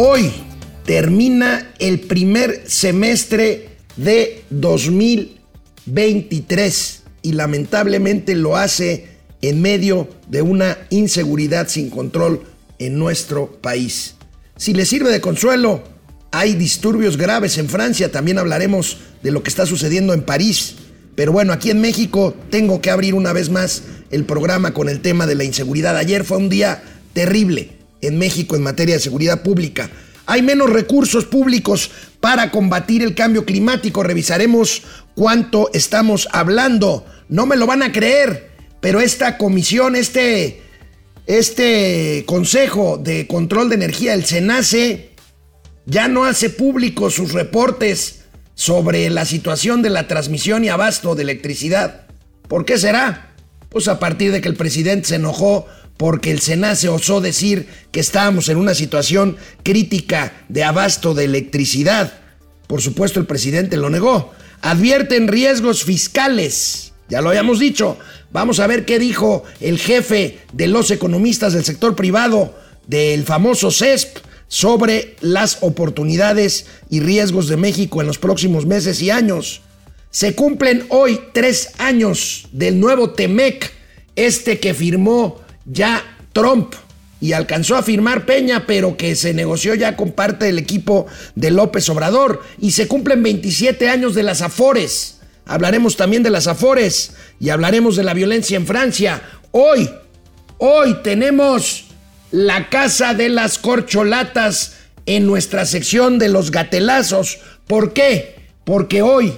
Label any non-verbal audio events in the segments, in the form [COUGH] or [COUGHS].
Hoy termina el primer semestre de 2023 y lamentablemente lo hace en medio de una inseguridad sin control en nuestro país. Si le sirve de consuelo, hay disturbios graves en Francia, también hablaremos de lo que está sucediendo en París. Pero bueno, aquí en México tengo que abrir una vez más el programa con el tema de la inseguridad. Ayer fue un día terrible en México en materia de seguridad pública. Hay menos recursos públicos para combatir el cambio climático. Revisaremos cuánto estamos hablando. No me lo van a creer, pero esta comisión, este, este Consejo de Control de Energía, el SENACE, ya no hace público sus reportes sobre la situación de la transmisión y abasto de electricidad. ¿Por qué será? Pues a partir de que el presidente se enojó porque el SENACE osó decir que estábamos en una situación crítica de abasto de electricidad. Por supuesto, el presidente lo negó. Advierten riesgos fiscales. Ya lo habíamos dicho. Vamos a ver qué dijo el jefe de los economistas del sector privado del famoso CESP sobre las oportunidades y riesgos de México en los próximos meses y años. Se cumplen hoy tres años del nuevo TEMEC, este que firmó ya Trump y alcanzó a firmar Peña, pero que se negoció ya con parte del equipo de López Obrador. Y se cumplen 27 años de las Afores. Hablaremos también de las Afores y hablaremos de la violencia en Francia. Hoy, hoy tenemos la casa de las corcholatas en nuestra sección de los gatelazos. ¿Por qué? Porque hoy,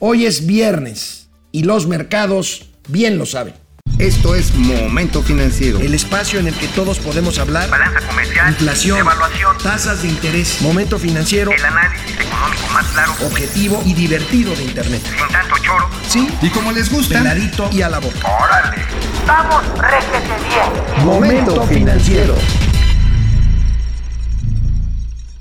hoy es viernes y los mercados bien lo saben. Esto es Momento Financiero. El espacio en el que todos podemos hablar. Balanza comercial. Inflación. Evaluación. Tasas de interés. Momento Financiero. El análisis económico más claro. Objetivo y divertido de Internet. Sin tanto choro. Sí. Y como les gusta. Peladito y a la boca. ¡Órale! ¡Vamos, réjete bien! Momento Financiero.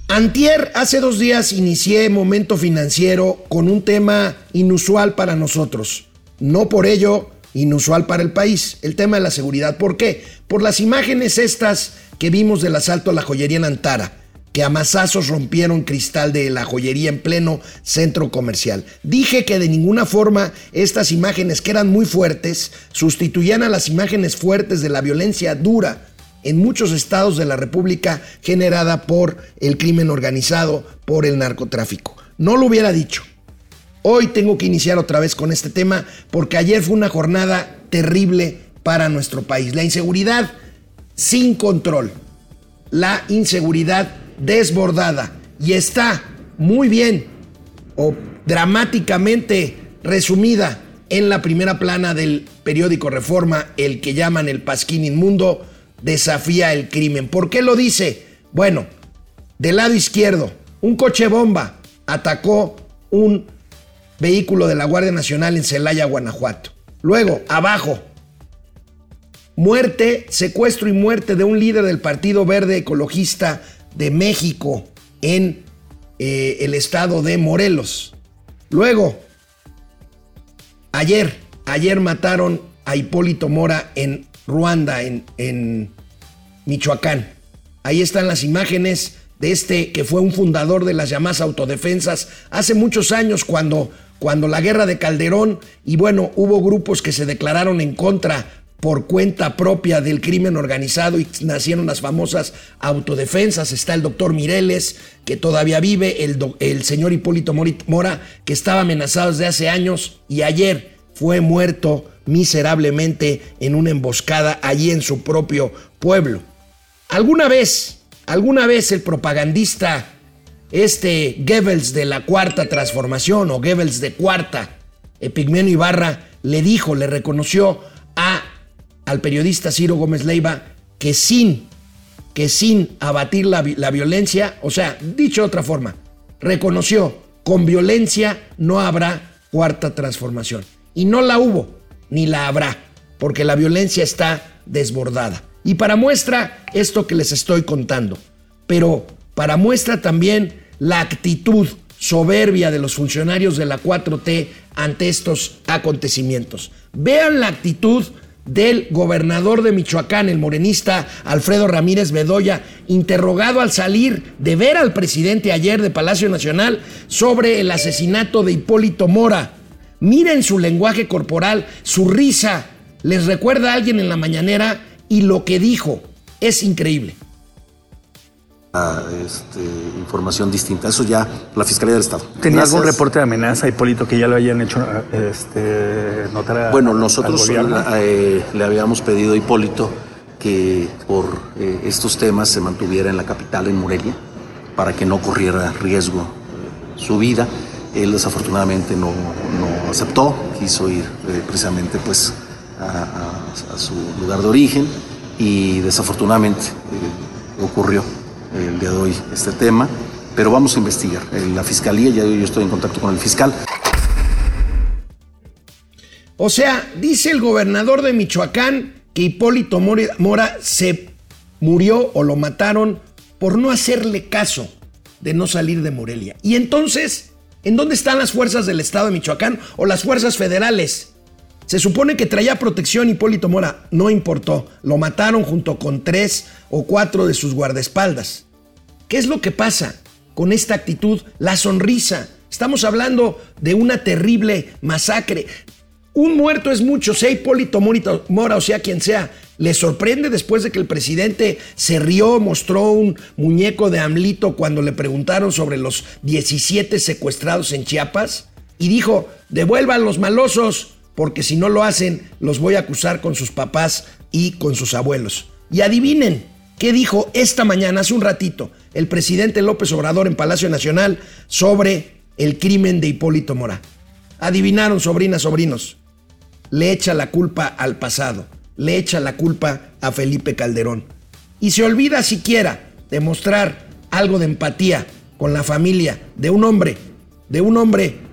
Antier, hace dos días, inicié Momento Financiero con un tema inusual para nosotros. No por ello inusual para el país, el tema de la seguridad. ¿Por qué? Por las imágenes estas que vimos del asalto a la joyería en Antara, que a rompieron cristal de la joyería en pleno centro comercial. Dije que de ninguna forma estas imágenes, que eran muy fuertes, sustituían a las imágenes fuertes de la violencia dura en muchos estados de la República generada por el crimen organizado, por el narcotráfico. No lo hubiera dicho. Hoy tengo que iniciar otra vez con este tema porque ayer fue una jornada terrible para nuestro país. La inseguridad sin control, la inseguridad desbordada y está muy bien o dramáticamente resumida en la primera plana del periódico Reforma, el que llaman el Pasquín Inmundo, desafía el crimen. ¿Por qué lo dice? Bueno, del lado izquierdo, un coche bomba atacó un vehículo de la Guardia Nacional en Celaya, Guanajuato. Luego, abajo, muerte, secuestro y muerte de un líder del Partido Verde Ecologista de México en eh, el estado de Morelos. Luego, ayer, ayer mataron a Hipólito Mora en Ruanda, en, en Michoacán. Ahí están las imágenes de este que fue un fundador de las llamadas autodefensas hace muchos años cuando, cuando la guerra de Calderón y bueno, hubo grupos que se declararon en contra por cuenta propia del crimen organizado y nacieron las famosas autodefensas. Está el doctor Mireles, que todavía vive, el, el señor Hipólito Mora, que estaba amenazado desde hace años y ayer fue muerto miserablemente en una emboscada allí en su propio pueblo. ¿Alguna vez, alguna vez el propagandista, este Goebbels de la Cuarta Transformación o Goebbels de Cuarta, Epigmenio Ibarra, le dijo, le reconoció a, al periodista Ciro Gómez Leiva que sin, que sin abatir la, la violencia, o sea, dicho de otra forma, reconoció, con violencia no habrá Cuarta Transformación. Y no la hubo, ni la habrá, porque la violencia está desbordada. Y para muestra esto que les estoy contando, pero para muestra también la actitud soberbia de los funcionarios de la 4T ante estos acontecimientos. Vean la actitud del gobernador de Michoacán, el morenista Alfredo Ramírez Bedoya, interrogado al salir de ver al presidente ayer de Palacio Nacional sobre el asesinato de Hipólito Mora. Miren su lenguaje corporal, su risa. Les recuerda a alguien en la mañanera y lo que dijo es increíble. Este, información distinta. Eso ya la Fiscalía del Estado. ¿Tenía algún reporte de amenaza, Hipólito, que ya lo hayan hecho este, notar a, Bueno, nosotros eh, le habíamos pedido a Hipólito que por eh, estos temas se mantuviera en la capital, en Morelia, para que no corriera riesgo eh, su vida. Él desafortunadamente no, no aceptó, quiso ir precisamente pues a, su lugar de origen y desafortunadamente ocurrió el día de hoy este tema, pero vamos a investigar. La fiscalía, ya yo estoy en contacto con el fiscal. O sea, dice el gobernador de Michoacán que Hipólito Mora se murió o lo mataron por no hacerle caso de no salir de Morelia. Y entonces, ¿en dónde están las fuerzas del Estado de Michoacán o las fuerzas federales? Se supone que traía protección Hipólito Mora, no importó, lo mataron junto con tres o cuatro de sus guardaespaldas. ¿Qué es lo que pasa con esta actitud? La sonrisa. Estamos hablando de una terrible masacre. Un muerto es mucho, sea Hipólito Mora o sea quien sea. ¿Le sorprende después de que el presidente se rió, mostró un muñeco de Amlito cuando le preguntaron sobre los 17 secuestrados en Chiapas? Y dijo, devuelvan los malosos, porque si no lo hacen, los voy a acusar con sus papás y con sus abuelos. Y adivinen, ¿qué dijo esta mañana, hace un ratito, el presidente López Obrador en Palacio Nacional sobre el crimen de Hipólito Mora? Adivinaron, sobrinas, sobrinos. Le echa la culpa al pasado, le echa la culpa a Felipe Calderón. Y se olvida siquiera de mostrar algo de empatía con la familia de un hombre, de un hombre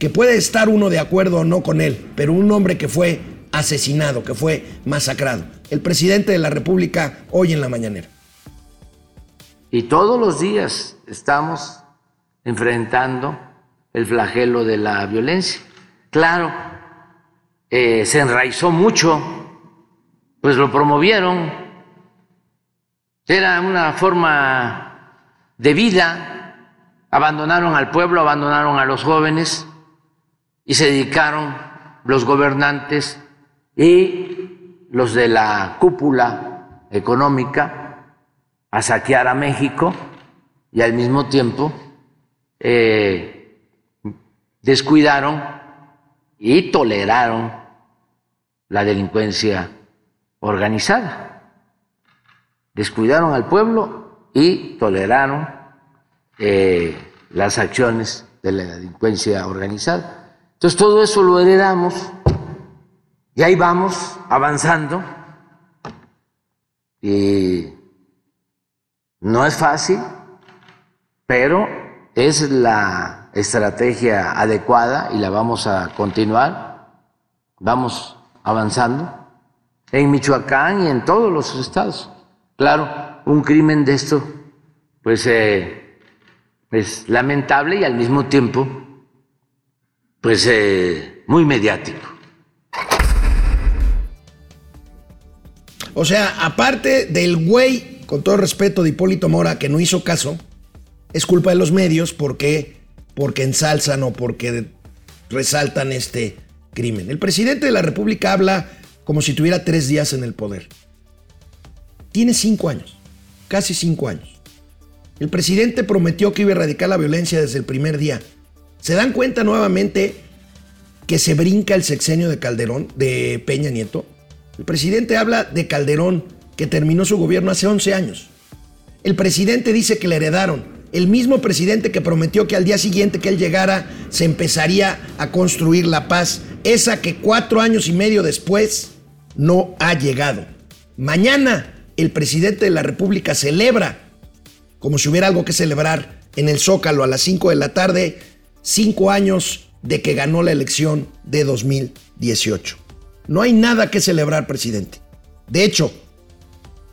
que puede estar uno de acuerdo o no con él, pero un hombre que fue asesinado, que fue masacrado. El presidente de la República hoy en la mañanera. Y todos los días estamos enfrentando el flagelo de la violencia. Claro, eh, se enraizó mucho, pues lo promovieron, era una forma de vida, abandonaron al pueblo, abandonaron a los jóvenes y se dedicaron los gobernantes y los de la cúpula económica a saquear a México y al mismo tiempo eh, descuidaron y toleraron la delincuencia organizada. Descuidaron al pueblo y toleraron eh, las acciones de la delincuencia organizada. Entonces todo eso lo heredamos y ahí vamos avanzando. Y no es fácil, pero es la estrategia adecuada y la vamos a continuar. Vamos avanzando en Michoacán y en todos los estados. Claro, un crimen de esto, pues eh, es lamentable y al mismo tiempo pues eh, muy mediático. O sea, aparte del güey, con todo respeto de Hipólito Mora, que no hizo caso, es culpa de los medios porque, porque ensalzan o porque resaltan este crimen. El presidente de la República habla como si tuviera tres días en el poder. Tiene cinco años, casi cinco años. El presidente prometió que iba a erradicar la violencia desde el primer día. ¿Se dan cuenta nuevamente que se brinca el sexenio de Calderón, de Peña Nieto? El presidente habla de Calderón, que terminó su gobierno hace 11 años. El presidente dice que le heredaron. El mismo presidente que prometió que al día siguiente que él llegara se empezaría a construir la paz, esa que cuatro años y medio después no ha llegado. Mañana el presidente de la República celebra, como si hubiera algo que celebrar, en el Zócalo a las 5 de la tarde, cinco años de que ganó la elección de 2018. No hay nada que celebrar, presidente. De hecho,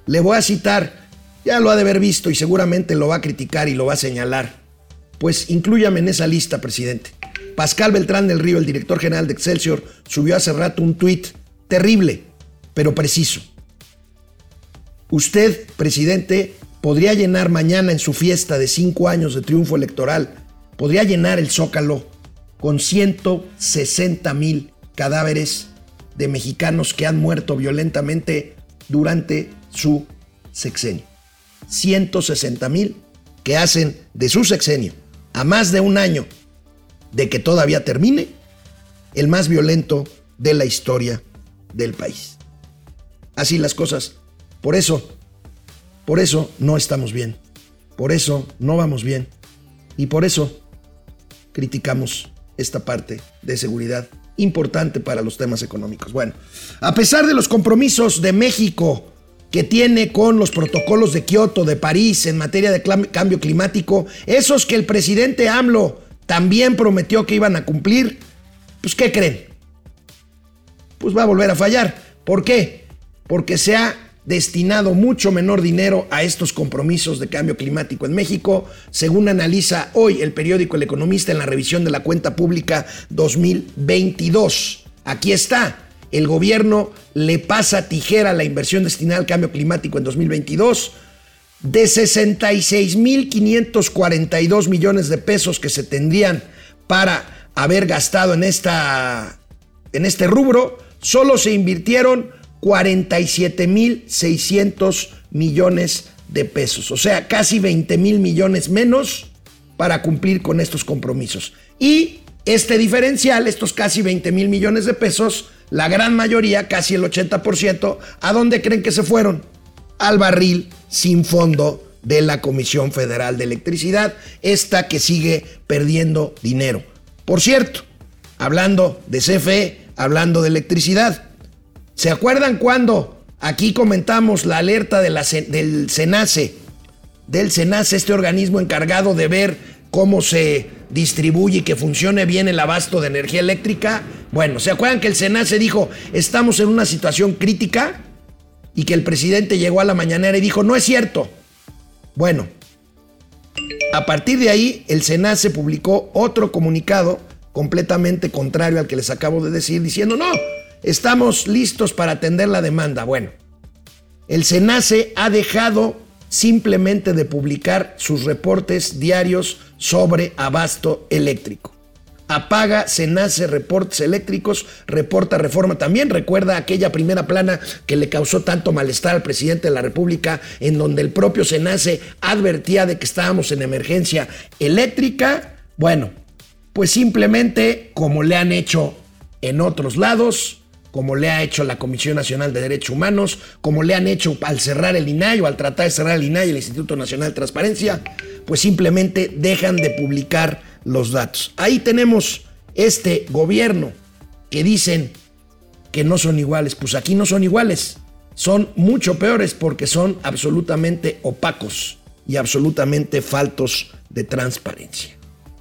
le voy a citar, ya lo ha de haber visto y seguramente lo va a criticar y lo va a señalar. Pues inclúyame en esa lista, presidente. Pascal Beltrán del Río, el director general de Excelsior, subió hace rato un tuit terrible, pero preciso. Usted, presidente, podría llenar mañana en su fiesta de cinco años de triunfo electoral, podría llenar el zócalo con 160 mil cadáveres de mexicanos que han muerto violentamente durante su sexenio. 160 mil que hacen de su sexenio a más de un año de que todavía termine el más violento de la historia del país. Así las cosas. Por eso, por eso no estamos bien. Por eso no vamos bien. Y por eso criticamos esta parte de seguridad importante para los temas económicos. Bueno, a pesar de los compromisos de México que tiene con los protocolos de Kioto, de París en materia de cambio climático, esos que el presidente AMLO también prometió que iban a cumplir, pues ¿qué creen? Pues va a volver a fallar. ¿Por qué? Porque se ha destinado mucho menor dinero a estos compromisos de cambio climático en México, según analiza hoy el periódico El Economista en la revisión de la cuenta pública 2022. Aquí está. El gobierno le pasa tijera a la inversión destinada al cambio climático en 2022 de 66.542 millones de pesos que se tendrían para haber gastado en, esta, en este rubro, solo se invirtieron 47.600 millones de pesos, o sea, casi 20 mil millones menos para cumplir con estos compromisos. Y este diferencial, estos casi 20 mil millones de pesos, la gran mayoría, casi el 80%, ¿a dónde creen que se fueron? Al barril sin fondo de la Comisión Federal de Electricidad, esta que sigue perdiendo dinero. Por cierto, hablando de CFE, hablando de electricidad, ¿se acuerdan cuando aquí comentamos la alerta del SENACE, del SENACE, este organismo encargado de ver cómo se distribuye y que funcione bien el abasto de energía eléctrica? Bueno, ¿se acuerdan que el SENACE dijo, estamos en una situación crítica? Y que el presidente llegó a la mañanera y dijo, no es cierto. Bueno, a partir de ahí, el SENACE publicó otro comunicado completamente contrario al que les acabo de decir, diciendo, no, estamos listos para atender la demanda. Bueno, el SENACE ha dejado simplemente de publicar sus reportes diarios sobre abasto eléctrico. Apaga, se nace reportes eléctricos, reporta reforma. También recuerda aquella primera plana que le causó tanto malestar al presidente de la República, en donde el propio Senace advertía de que estábamos en emergencia eléctrica. Bueno, pues simplemente como le han hecho en otros lados, como le ha hecho la Comisión Nacional de Derechos Humanos, como le han hecho al cerrar el INAI o al tratar de cerrar el INAI, el Instituto Nacional de Transparencia, pues simplemente dejan de publicar los datos. Ahí tenemos este gobierno que dicen que no son iguales. Pues aquí no son iguales, son mucho peores porque son absolutamente opacos y absolutamente faltos de transparencia.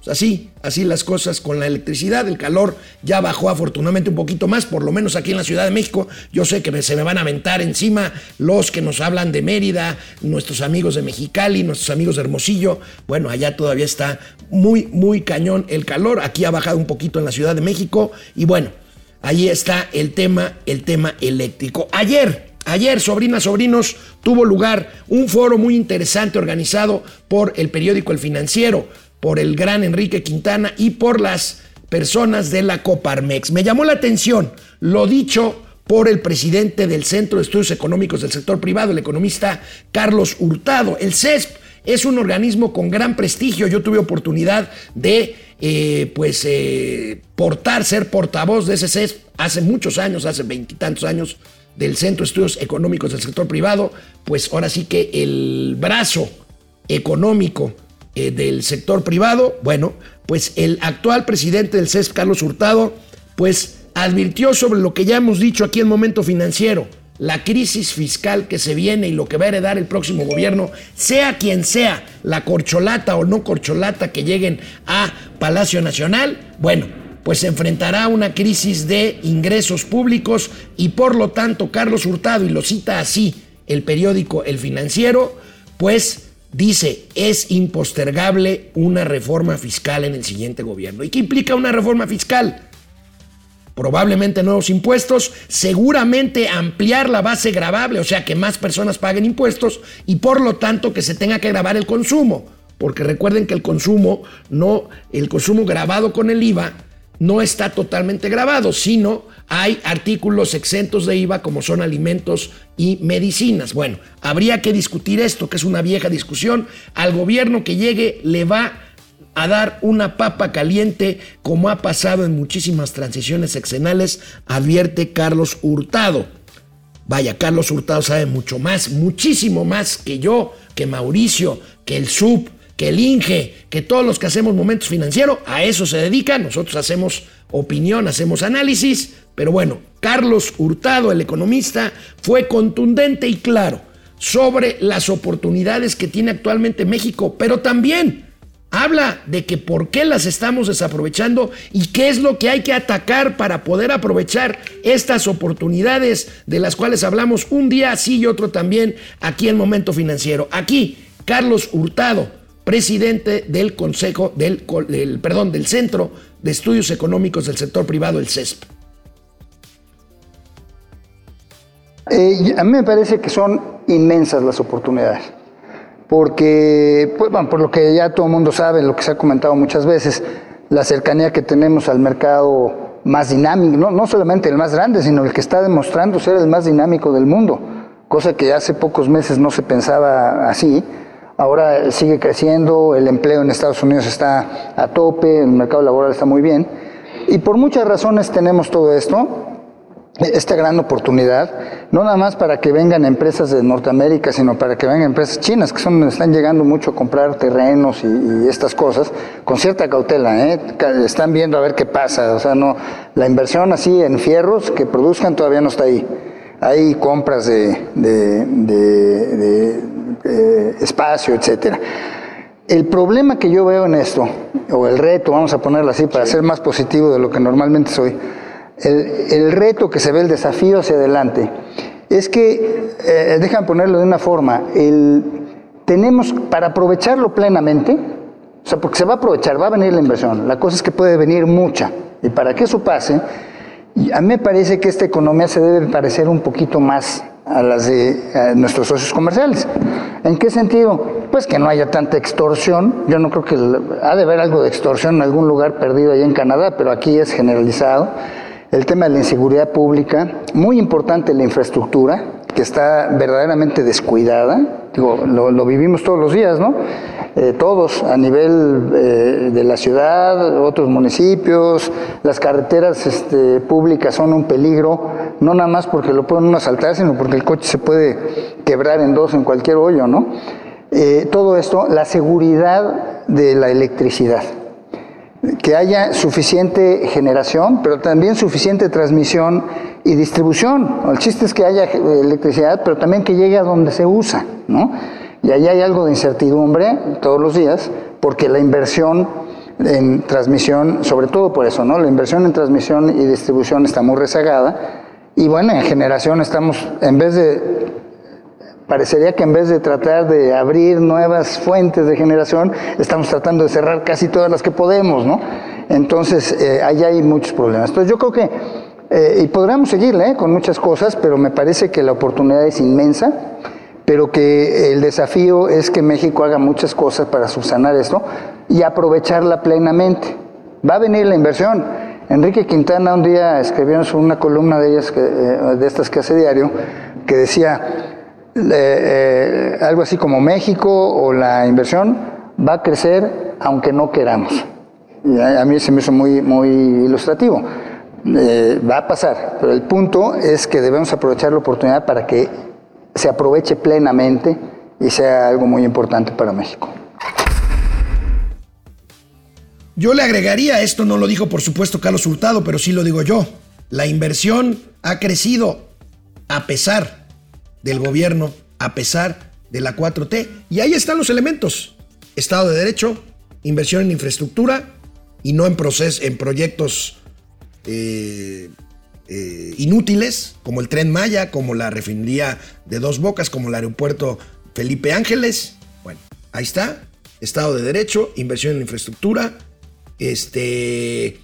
Así, así las cosas con la electricidad. El calor ya bajó afortunadamente un poquito más, por lo menos aquí en la Ciudad de México. Yo sé que se me van a aventar encima los que nos hablan de Mérida, nuestros amigos de Mexicali, nuestros amigos de Hermosillo. Bueno, allá todavía está muy, muy cañón el calor. Aquí ha bajado un poquito en la Ciudad de México. Y bueno, ahí está el tema, el tema eléctrico. Ayer, Ayer, sobrinas, sobrinos, tuvo lugar un foro muy interesante organizado por el periódico El Financiero por el gran Enrique Quintana y por las personas de la Coparmex. Me llamó la atención lo dicho por el presidente del Centro de Estudios Económicos del Sector Privado, el economista Carlos Hurtado. El CESP es un organismo con gran prestigio. Yo tuve oportunidad de eh, pues eh, portar, ser portavoz de ese CESP hace muchos años, hace veintitantos años, del Centro de Estudios Económicos del Sector Privado. Pues ahora sí que el brazo económico eh, del sector privado, bueno, pues el actual presidente del CES, Carlos Hurtado, pues advirtió sobre lo que ya hemos dicho aquí en Momento Financiero, la crisis fiscal que se viene y lo que va a heredar el próximo gobierno, sea quien sea la corcholata o no corcholata que lleguen a Palacio Nacional, bueno, pues se enfrentará una crisis de ingresos públicos y por lo tanto Carlos Hurtado, y lo cita así el periódico El Financiero, pues dice, es impostergable una reforma fiscal en el siguiente gobierno. ¿Y qué implica una reforma fiscal? probablemente nuevos impuestos, seguramente ampliar la base gravable, o sea que más personas paguen impuestos y por lo tanto que se tenga que grabar el consumo, porque recuerden que el consumo no el consumo grabado con el IVA no está totalmente grabado, sino hay artículos exentos de IVA como son alimentos y medicinas. Bueno, habría que discutir esto, que es una vieja discusión. Al gobierno que llegue le va a dar una papa caliente como ha pasado en muchísimas transiciones sexenales, advierte Carlos Hurtado. Vaya, Carlos Hurtado sabe mucho más, muchísimo más que yo, que Mauricio, que el SUB, que el INGE, que todos los que hacemos momentos financieros, a eso se dedican. Nosotros hacemos opinión, hacemos análisis, pero bueno, Carlos Hurtado, el economista, fue contundente y claro sobre las oportunidades que tiene actualmente México, pero también habla de que por qué las estamos desaprovechando y qué es lo que hay que atacar para poder aprovechar estas oportunidades de las cuales hablamos un día sí y otro también aquí en Momento Financiero. Aquí, Carlos Hurtado, presidente del Consejo del, perdón, del Centro de Estudios Económicos del Sector Privado, el CESP. Eh, a mí me parece que son inmensas las oportunidades porque, pues, por lo que ya todo el mundo sabe, lo que se ha comentado muchas veces, la cercanía que tenemos al mercado más dinámico, no, no solamente el más grande, sino el que está demostrando ser el más dinámico del mundo, cosa que hace pocos meses no se pensaba así. Ahora sigue creciendo, el empleo en Estados Unidos está a tope, el mercado laboral está muy bien. Y por muchas razones tenemos todo esto esta gran oportunidad, no nada más para que vengan empresas de Norteamérica, sino para que vengan empresas chinas, que son están llegando mucho a comprar terrenos y, estas cosas, con cierta cautela, ¿eh? están viendo a ver qué pasa, o sea, no, la inversión así en fierros que produzcan todavía no está ahí. Hay compras de, de, eh, espacio, etcétera. El problema que yo veo en esto, o el reto, vamos a ponerlo así, para ser más positivo de lo que normalmente soy, el, reto que se ve, el desafío hacia adelante, es que, eh, dejan ponerlo de una forma, el, tenemos para aprovecharlo plenamente, o sea, porque se va a aprovechar, va a venir la inversión, la cosa es que puede venir mucha, y para que eso pase, a mí me parece que esta economía se debe parecer un poquito más a las de nuestros socios comerciales. ¿En qué sentido? Pues que no haya tanta extorsión. Yo no creo que ha de haber algo de extorsión en algún lugar perdido allá en Canadá, pero aquí es generalizado el tema de la inseguridad pública, muy importante la infraestructura, que está verdaderamente descuidada, digo, lo, vivimos todos los días, ¿no? Eh, todos, a nivel eh, de la ciudad, otros municipios, las carreteras este, públicas son un peligro, no nada más porque lo pueden asaltar, sino porque el coche se puede quebrar en dos en cualquier hoyo, ¿no? Eh, todo esto, la seguridad de la electricidad que haya suficiente generación, pero también suficiente transmisión y distribución. El chiste es que haya electricidad, pero también que llegue a donde se usa, ¿no? Y ahí hay algo de incertidumbre todos los días, porque la inversión en transmisión, sobre todo por eso, ¿no? La inversión en transmisión y distribución está muy rezagada. Y bueno, en generación estamos, en vez de parecería que en vez de tratar de abrir nuevas fuentes de generación, estamos tratando de cerrar casi todas las que podemos, ¿no? Entonces, eh, ahí hay muchos problemas. Entonces, yo creo que, eh, y podríamos seguirle ¿eh? con muchas cosas, pero me parece que la oportunidad es inmensa, pero que el desafío es que México haga muchas cosas para subsanar esto y aprovecharla plenamente. Va a venir la inversión. Enrique Quintana un día escribió en una columna de ellas, que, de estas que hace diario, que decía, eh, algo así como México o la inversión va a crecer aunque no queramos. Y a, mí se me hizo muy, muy ilustrativo. Eh, va a pasar, pero el punto es que debemos aprovechar la oportunidad para que se aproveche plenamente y sea algo muy importante para México. Yo le agregaría, esto no lo dijo por supuesto Carlos Hurtado, pero sí lo digo yo, la inversión ha crecido a pesar del gobierno a pesar de la 4T. Y ahí están los elementos. Estado de Derecho, inversión en infraestructura y no en, procesos, en proyectos eh, eh, inútiles como el tren Maya, como la refinería de Dos Bocas, como el aeropuerto Felipe Ángeles. Bueno, ahí está. Estado de Derecho, inversión en infraestructura, este,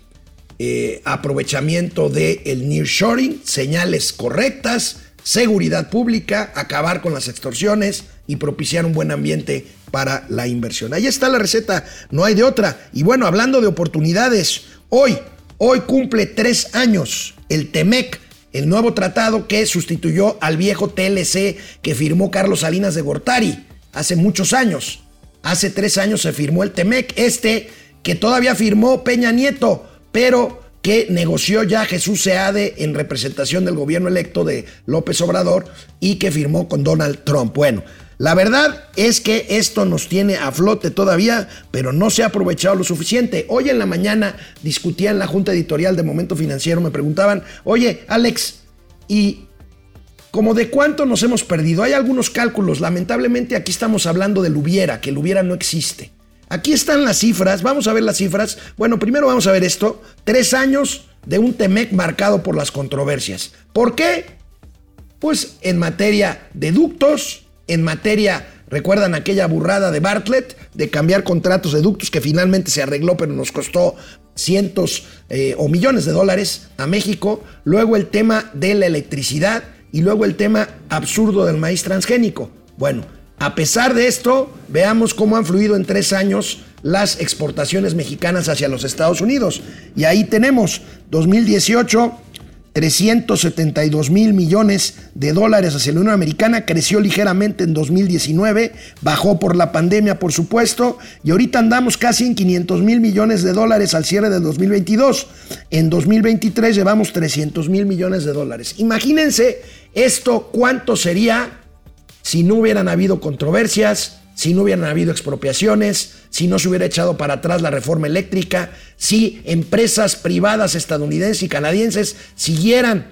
eh, aprovechamiento del el nearshoring, señales correctas, seguridad pública, acabar con las extorsiones y propiciar un buen ambiente para la inversión. Ahí está la receta, no hay de otra. Y bueno, hablando de oportunidades, hoy, hoy cumple tres años el TEMEC, el nuevo tratado que sustituyó al viejo TLC que firmó Carlos Salinas de Gortari hace muchos años. Hace tres años se firmó el TEMEC, este que todavía firmó Peña Nieto, pero que negoció ya Jesús Seade en representación del gobierno electo de López Obrador y que firmó con Donald Trump. Bueno, la verdad es que esto nos tiene a flote todavía, pero no se ha aprovechado lo suficiente. Hoy en la mañana discutía en la junta editorial de Momento Financiero, me preguntaban, oye Alex, ¿y como de cuánto nos hemos perdido? Hay algunos cálculos, lamentablemente aquí estamos hablando del hubiera, que el hubiera no existe. Aquí están las cifras, vamos a ver las cifras. Bueno, primero vamos a ver esto. Tres años de un Temec marcado por las controversias. ¿Por qué? Pues en materia de ductos, en materia, recuerdan aquella burrada de Bartlett de cambiar contratos de ductos que finalmente se arregló pero nos costó cientos eh, o millones de dólares a México. Luego el tema de la electricidad y luego el tema absurdo del maíz transgénico. Bueno, a pesar de esto, veamos cómo han fluido en tres años las exportaciones mexicanas hacia los Estados Unidos. Y ahí tenemos 2018, 372 mil millones de dólares hacia la Unión Americana, creció ligeramente en 2019, bajó por la pandemia por supuesto, y ahorita andamos casi en 500 mil millones de dólares al cierre del 2022. En 2023 llevamos 300 mil millones de dólares. Imagínense esto cuánto sería si no hubieran habido controversias, si no hubieran habido expropiaciones, si no se hubiera echado para atrás la reforma eléctrica, si empresas privadas estadounidenses y canadienses siguieran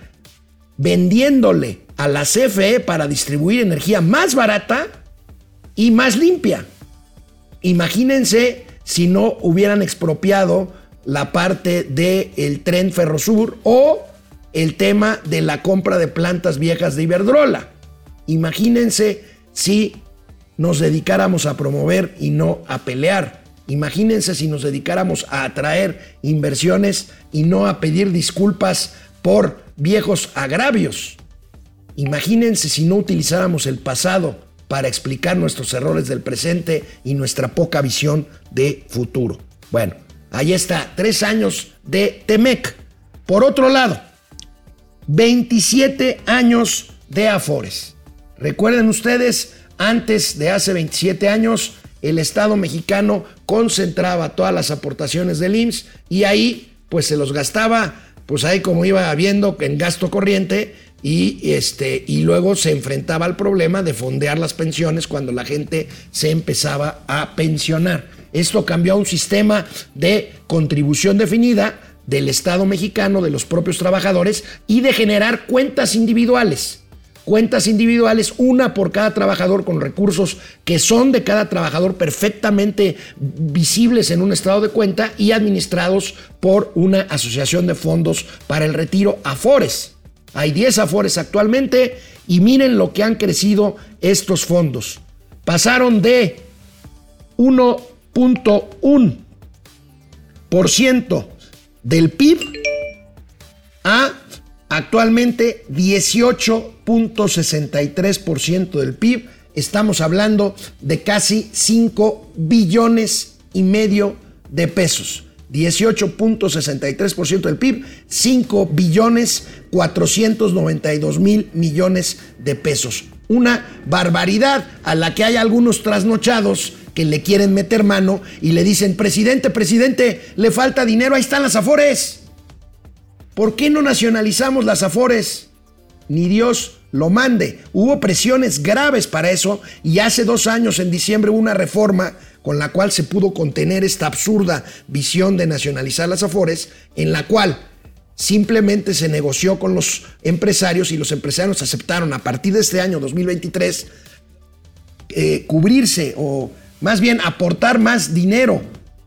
vendiéndole a la CFE para distribuir energía más barata y más limpia. Imagínense si no hubieran expropiado la parte del tren Ferrosur o el tema de la compra de plantas viejas de Iberdrola. Imagínense si nos dedicáramos a promover y no a pelear. Imagínense si nos dedicáramos a atraer inversiones y no a pedir disculpas por viejos agravios. Imagínense si no utilizáramos el pasado para explicar nuestros errores del presente y nuestra poca visión de futuro. Bueno, ahí está, tres años de Temec. Por otro lado, 27 años de Afores. Recuerden ustedes, antes de hace 27 años, el Estado mexicano concentraba todas las aportaciones del IMSS y ahí pues se los gastaba, pues ahí como iba viendo en gasto corriente y, este, y luego se enfrentaba al problema de fondear las pensiones cuando la gente se empezaba a pensionar. Esto cambió a un sistema de contribución definida del Estado mexicano, de los propios trabajadores y de generar cuentas individuales cuentas individuales, una por cada trabajador con recursos que son de cada trabajador perfectamente visibles en un estado de cuenta y administrados por una asociación de fondos para el retiro Afores. Hay 10 Afores actualmente y miren lo que han crecido estos fondos. Pasaron de 1.1% del PIB a Actualmente 18.63% del PIB. Estamos hablando de casi 5 billones y medio de pesos. 18.63% del PIB, 5 billones 492 mil millones de pesos. Una barbaridad a la que hay algunos trasnochados que le quieren meter mano y le dicen, presidente, presidente, le falta dinero, ahí están las afores. ¿Por qué no nacionalizamos las Afores? Ni Dios lo mande. Hubo presiones graves para eso y hace dos años, en diciembre, hubo una reforma con la cual se pudo contener esta absurda visión de nacionalizar las Afores, en la cual simplemente se negoció con los empresarios y los empresarios aceptaron a partir de este año 2023 eh, cubrirse o más bien aportar más dinero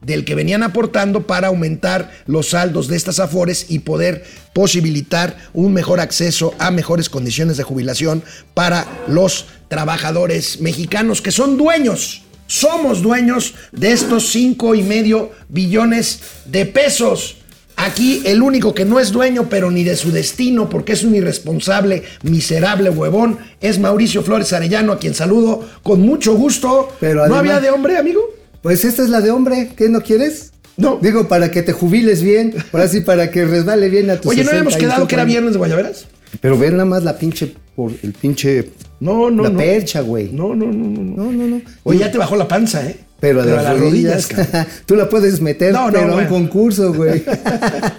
del que venían aportando para aumentar los saldos de estas afores y poder posibilitar un mejor acceso a mejores condiciones de jubilación para los trabajadores mexicanos que son dueños. Somos dueños de estos cinco y medio billones de pesos. Aquí el único que no es dueño, pero ni de su destino, porque es un irresponsable, miserable huevón, es Mauricio Flores Arellano, a quien saludo con mucho gusto. Pero ¿No había de hombre, amigo? Pues esta es la de hombre, ¿qué no quieres? No. Digo, para que te jubiles bien, ahora sí, para que resbale bien a tus Oye, ¿no habíamos 65 quedado que era viernes de Guayaberas? Pero ven nada más la pinche, por el pinche, No, no, la no. percha, güey. No, no, no, no. no. No, no. Oye, ya te bajó la panza, ¿eh? Pero a las, rodillas, cabrón. [LAUGHS] tú la puedes meter, No, no, pero a un concurso, güey.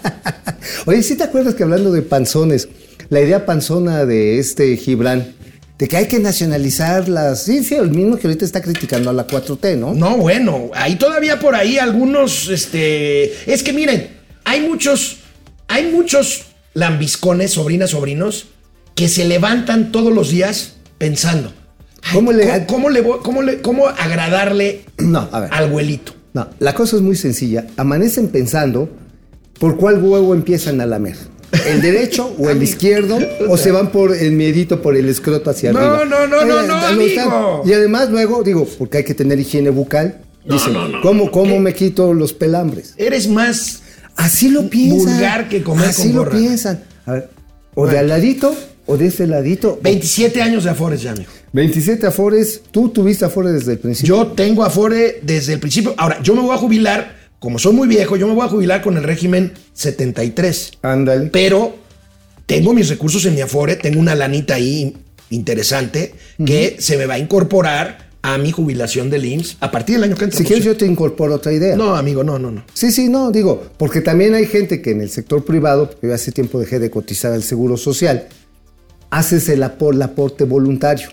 [LAUGHS] Oye, ¿sí te acuerdas que hablando de panzones, la idea panzona de este Gibran, de que hay que nacionalizar las... Sí, sí, el mismo que ahorita está criticando a la 4T, ¿no? No, bueno, hay todavía por ahí algunos, este, es que miren, hay muchos, hay muchos lambiscones, sobrinas, sobrinos, que se levantan todos los días pensando, ¿Cómo le- ¿cómo, cómo le voy- cómo le- cómo agradarle No, a ver. al abuelito? No, la cosa es muy sencilla. Amanecen pensando por cuál huevo empiezan a lamer. ¿El derecho o el izquierdo? ¿O se van por el miedito, por el escroto hacia No, arriba? no, no, no, Eh, no, amigo. Y además luego, digo, porque hay que tener higiene bucal. Dicen, ¿cómo, cómo me quito los pelambres? Eres más, Así lo piensan. Vulgar que comer Así con lo gorra. piensan. A ver, o de Bueno. al ladito o de ese ladito. 27 años de Afores ya, amigo. 27 afores. Tú tuviste afores desde el principio. Yo tengo Afore desde el principio. Ahora, yo me voy a jubilar, como soy muy viejo, yo me voy a jubilar con el régimen 73. Ándale. Pero tengo mis recursos en mi Afore, tengo una lanita ahí interesante que se me va a incorporar a mi jubilación del IMSS a partir del año que entra. Si quieres, yo te incorporo otra idea. No, amigo, no, no, no. Sí, sí, no, digo, porque también hay gente que en el sector privado, yo hace tiempo dejé de cotizar al seguro social, haces el, apor- el aporte voluntario.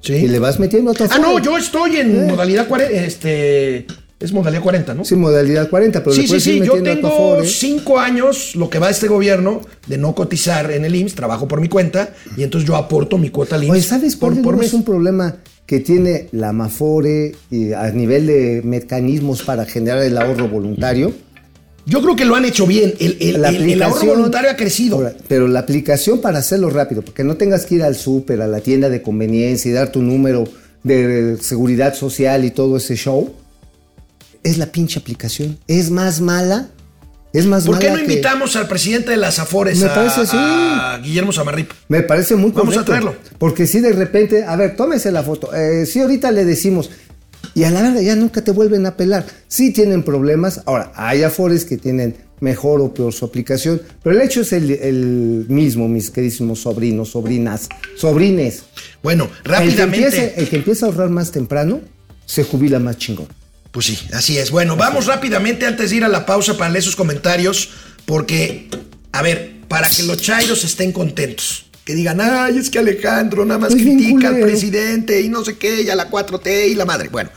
Sí. Y le vas metiendo a tu Ah, no, yo estoy en modalidad 40, este, es modalidad 40, ¿no? Sí, modalidad 40, pero Sí, le sí, sí, yo tengo cinco años, lo que va este gobierno, de no cotizar en el IMSS, trabajo por mi cuenta, y entonces yo aporto mi cuota al IMSS Oye, ¿sabes por, por es un problema que tiene la Mafore y a nivel de mecanismos para generar el ahorro voluntario? Yo creo que lo han hecho bien, el, el- La el- el ahorro voluntario ha crecido. Ahora, pero la aplicación para hacerlo rápido, porque no tengas que ir al súper, a la tienda de conveniencia y dar tu número de seguridad social y todo ese show, es la pinche aplicación. Es más mala. Es más ¿Por qué no que- invitamos al presidente de las Afores, Me a, parece, sí. a Guillermo Samarripa? Me parece muy Vamos a traerlo. Porque si de repente, a ver, tómese la foto. Eh, si ahorita le decimos, y a la verdad ya nunca te vuelven a pelar. Sí tienen problemas. Ahora, hay afores que tienen mejor o peor su aplicación, pero el hecho es el, el mismo, mis queridísimos sobrinos, sobrinas, sobrines. Bueno, El que, rápidamente. empiece, el que empieza a ahorrar más temprano, se jubila más chingón. Pues sí, así es. Bueno, vamos rápidamente antes de ir a la pausa para leer sus comentarios, porque, a ver, para que los chairos estén contentos. Que digan, ay, es que Alejandro nada más Es bien critica al presidente y no sé qué, y a la 4T y la madre. Bueno,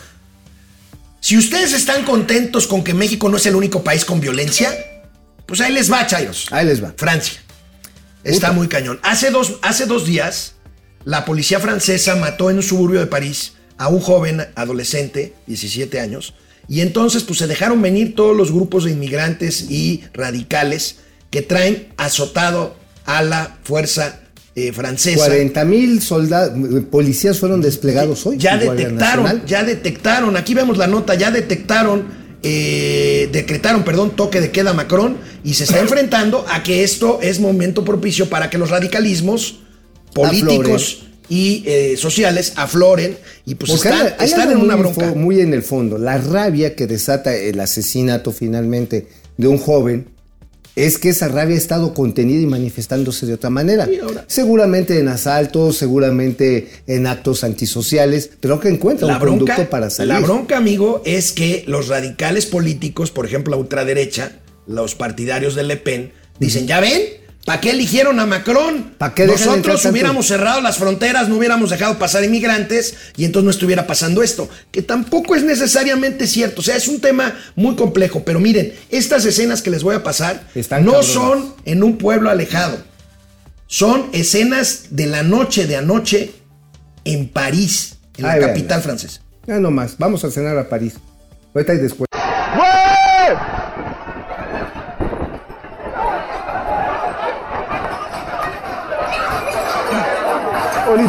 si ustedes están contentos con que México no es el único país con violencia, pues ahí les va, chairos. Ahí les va. Francia. Está muy cañón. Hace dos, hace dos días, la policía francesa mató en un suburbio de París a un joven adolescente, 17 años, y entonces pues se dejaron venir todos los grupos de inmigrantes y radicales que traen azotado a la fuerza eh, francesa. 40 mil soldados, policías fueron desplegados hoy. Ya detectaron, ya detectaron, aquí vemos la nota, ya detectaron, eh, decretaron, perdón, toque de queda Macron y se está [COUGHS] enfrentando a que esto es momento propicio para que los radicalismos políticos y eh, sociales afloren y pues Porque están, hay- están en una bronca. muy en el fondo. La rabia que desata el asesinato finalmente de un joven es que esa rabia ha estado contenida y manifestándose de otra manera. Seguramente en asaltos, seguramente en actos antisociales, pero que encuentra La un conducto bronca, para salir. la bronca, amigo, es que los radicales políticos, por ejemplo, la ultraderecha, los partidarios de Le Pen, dicen, ¿ya ven? ¿Para qué eligieron a Macron? ¿Pa' qué Nosotros hubiéramos cerrado las fronteras, no hubiéramos dejado pasar inmigrantes y entonces no estuviera pasando esto. Que tampoco es necesariamente cierto. O sea, es un tema muy complejo. Pero miren, estas escenas que les voy a pasar Están no cabronas. son en un pueblo alejado. Son escenas de la noche de anoche en París, en la Ay, capital francesa. Ya nomás, vamos a cenar a París. Ahorita y después.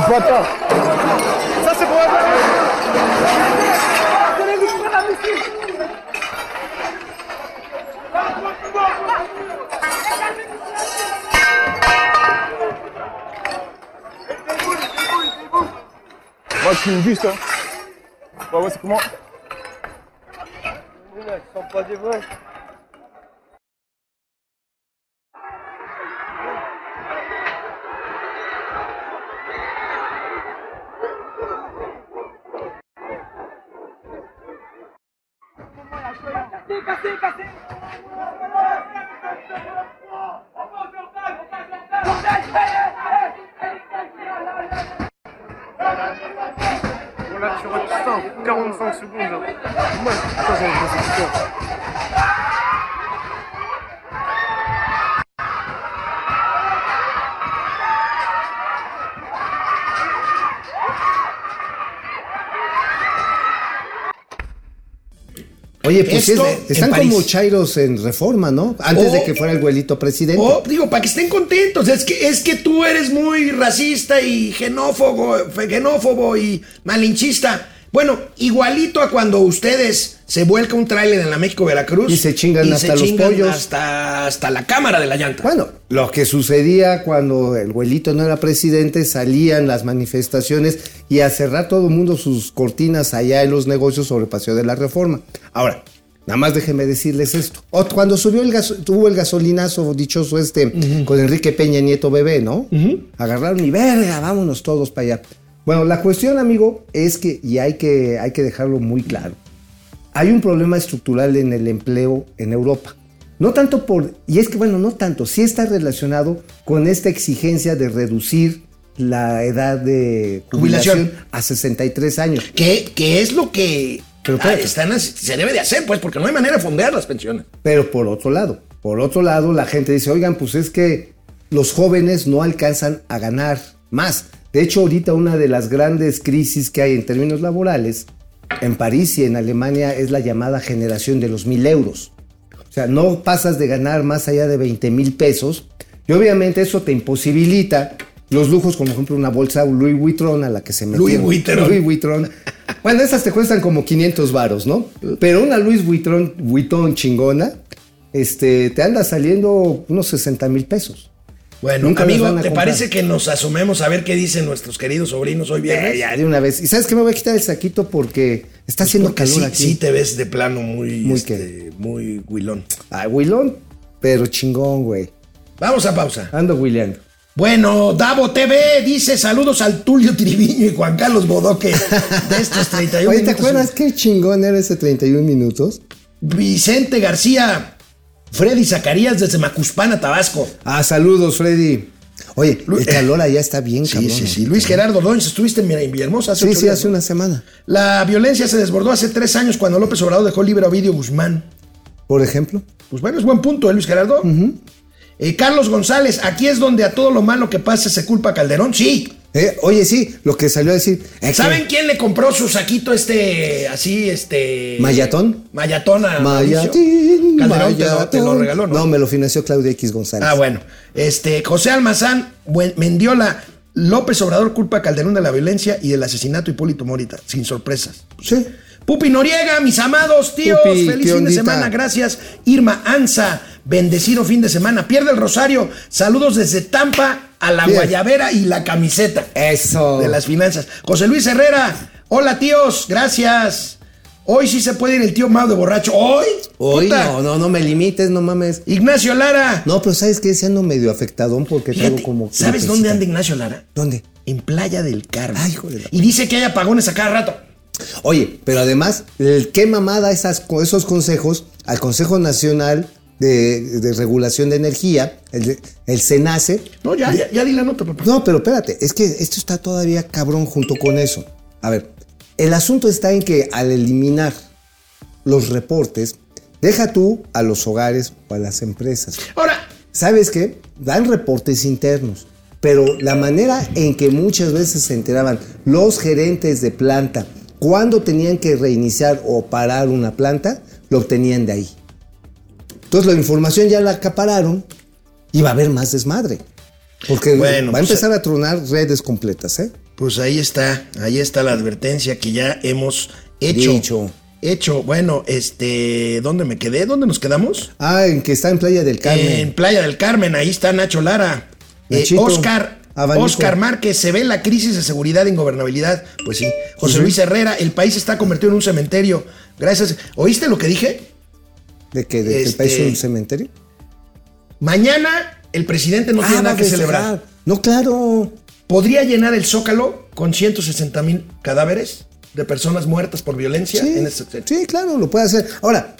Ça c'est pour Moi je suis juste hein. Ouais c'est comment Ils sont pas des vrais. cassez, cassez, cassez On l'a tué 45 secondes. Moi, ça, j'ai un Oye, pues Esto es- en están como chairos en reforma, ¿no? Antes Oh. de que fuera el güelito presidente. Oh, digo, para que estén contentos. Es que, es que tú eres muy racista y xenófobo, fe- xenófobo y malinchista. Bueno, igualito a cuando ustedes se vuelca un tráiler en la México-Veracruz. Y se chingan hasta los chingan pollos. Hasta, hasta la cámara de la llanta. Bueno, lo que sucedía cuando el güelito no era presidente, salían las manifestaciones y a cerrar todo el mundo sus cortinas allá en los negocios sobre Paseo de la Reforma. Ahora, nada más déjenme decirles esto. O cuando subió el gas, tuvo el gasolinazo dichoso este con Enrique Peña Nieto bebé, ¿no? Agarraron y verga, vámonos todos para allá. Bueno, la cuestión, amigo, es que, y hay que, hay que dejarlo muy claro, hay un problema estructural en el empleo en Europa. No tanto por, y es que bueno, no tanto, sí está relacionado con esta exigencia de reducir la edad de jubilación, Jubilación. a 63 años. ¿Qué, qué es lo que Pero ah, están, se debe de hacer? Pues porque no hay manera de fondear las pensiones. Pero por otro lado, por otro lado, la gente dice, oigan, pues es que los jóvenes no alcanzan a ganar más. De hecho, ahorita una de las grandes crisis que hay en términos laborales en París y en Alemania es la llamada generación de los mil euros. O sea, no pasas de ganar más allá de 20 mil pesos y obviamente eso te imposibilita los lujos, como por ejemplo una bolsa Louis Vuitton a la que se metieron. Louis Vuitton. Louis Vuitton. Bueno, esas te cuestan como 500 varos, ¿no? Pero una Louis Vuitton, Vuitton chingona, este, te anda saliendo unos 60 mil pesos. Bueno, Nunca amigo, ¿te parece que nos asomemos a ver qué dicen nuestros queridos sobrinos hoy Ya, viernes? ya, de una vez. ¿Y sabes qué? Me voy a quitar el saquito porque está haciendo Porque calor sí, aquí. sí te ves de plano muy, Muy este, muy huilón. Ay, Wilón, pero chingón, güey. Vamos a pausa. Ando Williando. Bueno, Davo TV dice saludos al Tulio Triviño y Juan Carlos Bodoque de estos [LAUGHS] 31 Oye, ¿te minutos. acuerdas qué chingón era ese 31 minutos? Vicente García, Freddy Zacarías desde Macuspana, Tabasco. Ah, saludos, Freddy. Oye, Lu- el calor allá está bien, Sí, cabrón. sí, sí. Luis Gerardo Doñez, estuviste en Villahermosa hace Sí, sí, días, hace ¿no? una semana. La violencia se desbordó hace tres años cuando López Obrador dejó libre a Ovidio Guzmán. Por ejemplo. Pues bueno, es buen punto, ¿eh, Luis Gerardo? Eh, Carlos González, aquí es donde a todo lo malo que pase se culpa a Calderón. Sí. Eh, oye, sí, lo que salió a decir. que- ¿Saben quién le compró su saquito este, así, este... ¿Mayatón? Mayatón a? Mayatín, Calderón te lo, te lo Mayatón. regaló, ¿no? No, me lo financió Claudia X González. Ah, bueno. Este, José Almazán, Buen- Mendiola, López Obrador culpa a Calderón de la violencia y del asesinato Hipólito Morita, sin sorpresas. Sí. Pupi Noriega, mis amados tíos, Pupi, feliz ¿qué fin de semana, gracias. Irma Anza, bendecido fin de semana. Pierde el Rosario, saludos desde Tampa a la Bien. guayabera y la camiseta Eso. de las finanzas. José Luis Herrera, hola tíos, gracias. Hoy sí se puede ir el tío Mau de borracho. ¿Hoy? Hoy Puta. no, no, no me limites, no mames. Ignacio Lara. No, pero ¿sabes qué? Se ando medio afectadón porque Fíjate, tengo como. ¿Sabes dónde anda Ignacio Lara? ¿Dónde? En Playa del Carmen. Ay, hijo de la- Y dice que hay apagones a cada rato. Oye, pero además, qué mamada esas, esos consejos al Consejo Nacional de, de Regulación de Energía, el, el SENACE. No, ya, ya, ya di la nota, papá. No, pero espérate, es que esto está todavía cabrón junto con eso. A ver, el asunto está en que al eliminar los reportes, deja tú a los hogares o a las empresas. Ahora, ¿Sabes qué? Dan reportes internos, pero la manera en que muchas veces se enteraban los gerentes de planta cuando tenían que reiniciar o parar una planta, lo obtenían de ahí. Entonces la información ya la acapararon y va a haber más desmadre. Porque Bueno, va a pues, empezar a tronar redes completas, ¿eh? pues ahí está, ahí está la advertencia que ya hemos hecho. Dicho. Hecho, bueno, este, ¿dónde me quedé? ¿Dónde nos quedamos? Ah, en que está en Playa del Carmen. En Playa del Carmen, ahí está Nacho Lara. Eh. Oscar Abanico. Oscar Márquez, se ve la crisis de seguridad e ingobernabilidad. Pues sí. José Sí. Luis Herrera, el país está convertido en un cementerio. Gracias. ¿Oíste lo que dije? ¿De que, de que el Este- país es un cementerio? Mañana el presidente no tiene Ah, va nada que celebrar. No, claro. ¿Podría llenar el Zócalo con 160 mil cadáveres de personas muertas por violencia? Sí, en este sí, claro, lo puede hacer. Ahora,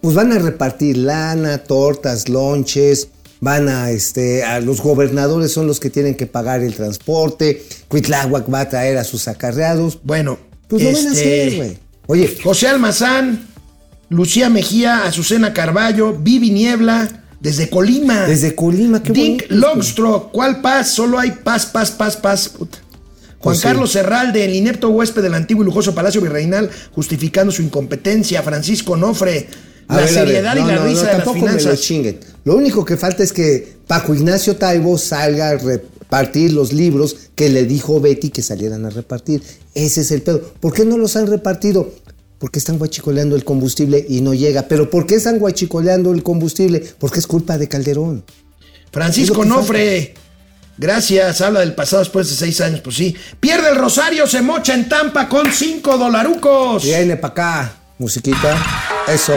pues van a repartir lana, tortas, lonches, van a, este, a los gobernadores son los que tienen que pagar el transporte, Cuitláhuac va a traer a sus acarreados. Bueno, Pues lo van a este, hacer, güey. Oye, José Almazán, Lucía Mejía, Azucena Carballo, Vivi Niebla, desde Colima. desde Colima, qué Dick bonito. Longstrok, ¿cuál paz? Solo hay paz, paz, paz, paz. Puta. Juan Pues sí. Carlos Serralde, el inepto huésped del antiguo y lujoso Palacio Virreinal, justificando su incompetencia. Francisco Nofre, A la ver, seriedad y la no, risa no, de las tampoco me lo chinguen. Lo único que falta es que Paco Ignacio Taibo salga a repartir los libros que le dijo Betty que salieran a repartir. Ese es el pedo. ¿Por qué no los han repartido? Porque están guachicoleando el combustible y no llega. ¿Pero por qué están guachicoleando el combustible? Porque es culpa de Calderón. Francisco Nofre, gracias. Habla del pasado después de seis años, pues sí. Pierde el Rosario, se mocha en Tampa con cinco dolarucos. Viene para acá, musiquita. Eso.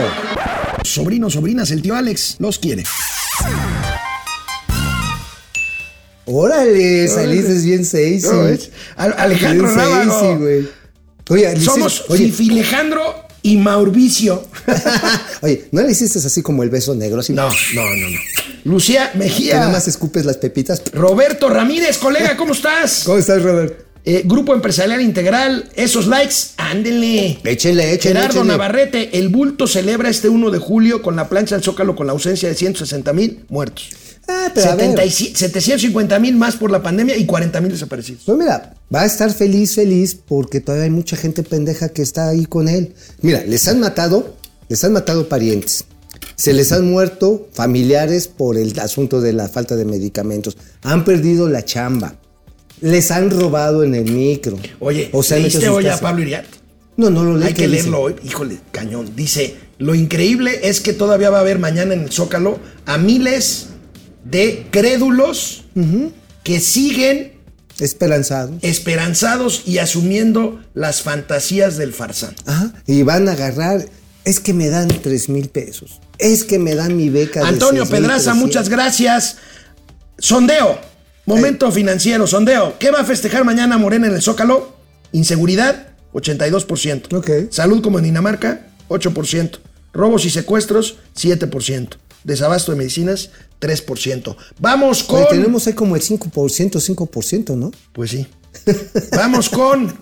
Sobrinos, sobrinas, el tío Alex los quiere. Órale, saliste bien seis. No, Alejandro Rábago. Oye, Somos oye, Fifilejandro y Mauricio. [LAUGHS] oye, ¿no le hiciste así como el beso negro? Así, No, no, no, no. Lucía Que Mejía. nada más escupes las pepitas. Roberto Ramírez, colega, ¿cómo estás? ¿Cómo estás, Robert? Eh, Grupo Empresarial Integral, esos likes, ándenle. Échenle, échenle, Gerardo. Navarrete, el bulto celebra este 1 de julio con la plancha del Zócalo con la ausencia de 160 mil muertos. Ah, pero a ver. 77 750 mil más por la pandemia y 40 mil desaparecidos. Pues mira, va a estar feliz, feliz, porque todavía hay mucha gente pendeja que está ahí con él. Mira, les han matado, les han matado parientes. Se les han muerto familiares por el asunto de la falta de medicamentos. Han perdido la chamba. Les han robado en el micro. Oye, O sea, ¿leíste hoy a. Pablo Iriart? No, no lo leí. Hay que leerlo hoy. Híjole, cañón. Dice, lo increíble es que todavía va a haber mañana en el Zócalo a miles de crédulos que siguen Esperanzados. esperanzados y asumiendo las fantasías del farsán. Ajá. Y van a agarrar. Es que me dan tres mil pesos. Es que me dan mi beca. de Antonio 6,300. Pedraza, muchas gracias. Sondeo, momento financiero, sondeo. ¿Qué va a festejar mañana Morena en el Zócalo? Inseguridad, 82%. Ok. Salud como en Dinamarca, 8%. Robos y secuestros, 7%. Desabasto de medicinas, 3%. Vamos con... Oye, tenemos ahí como el 5%, 5%, ¿no? Pues sí. Vamos con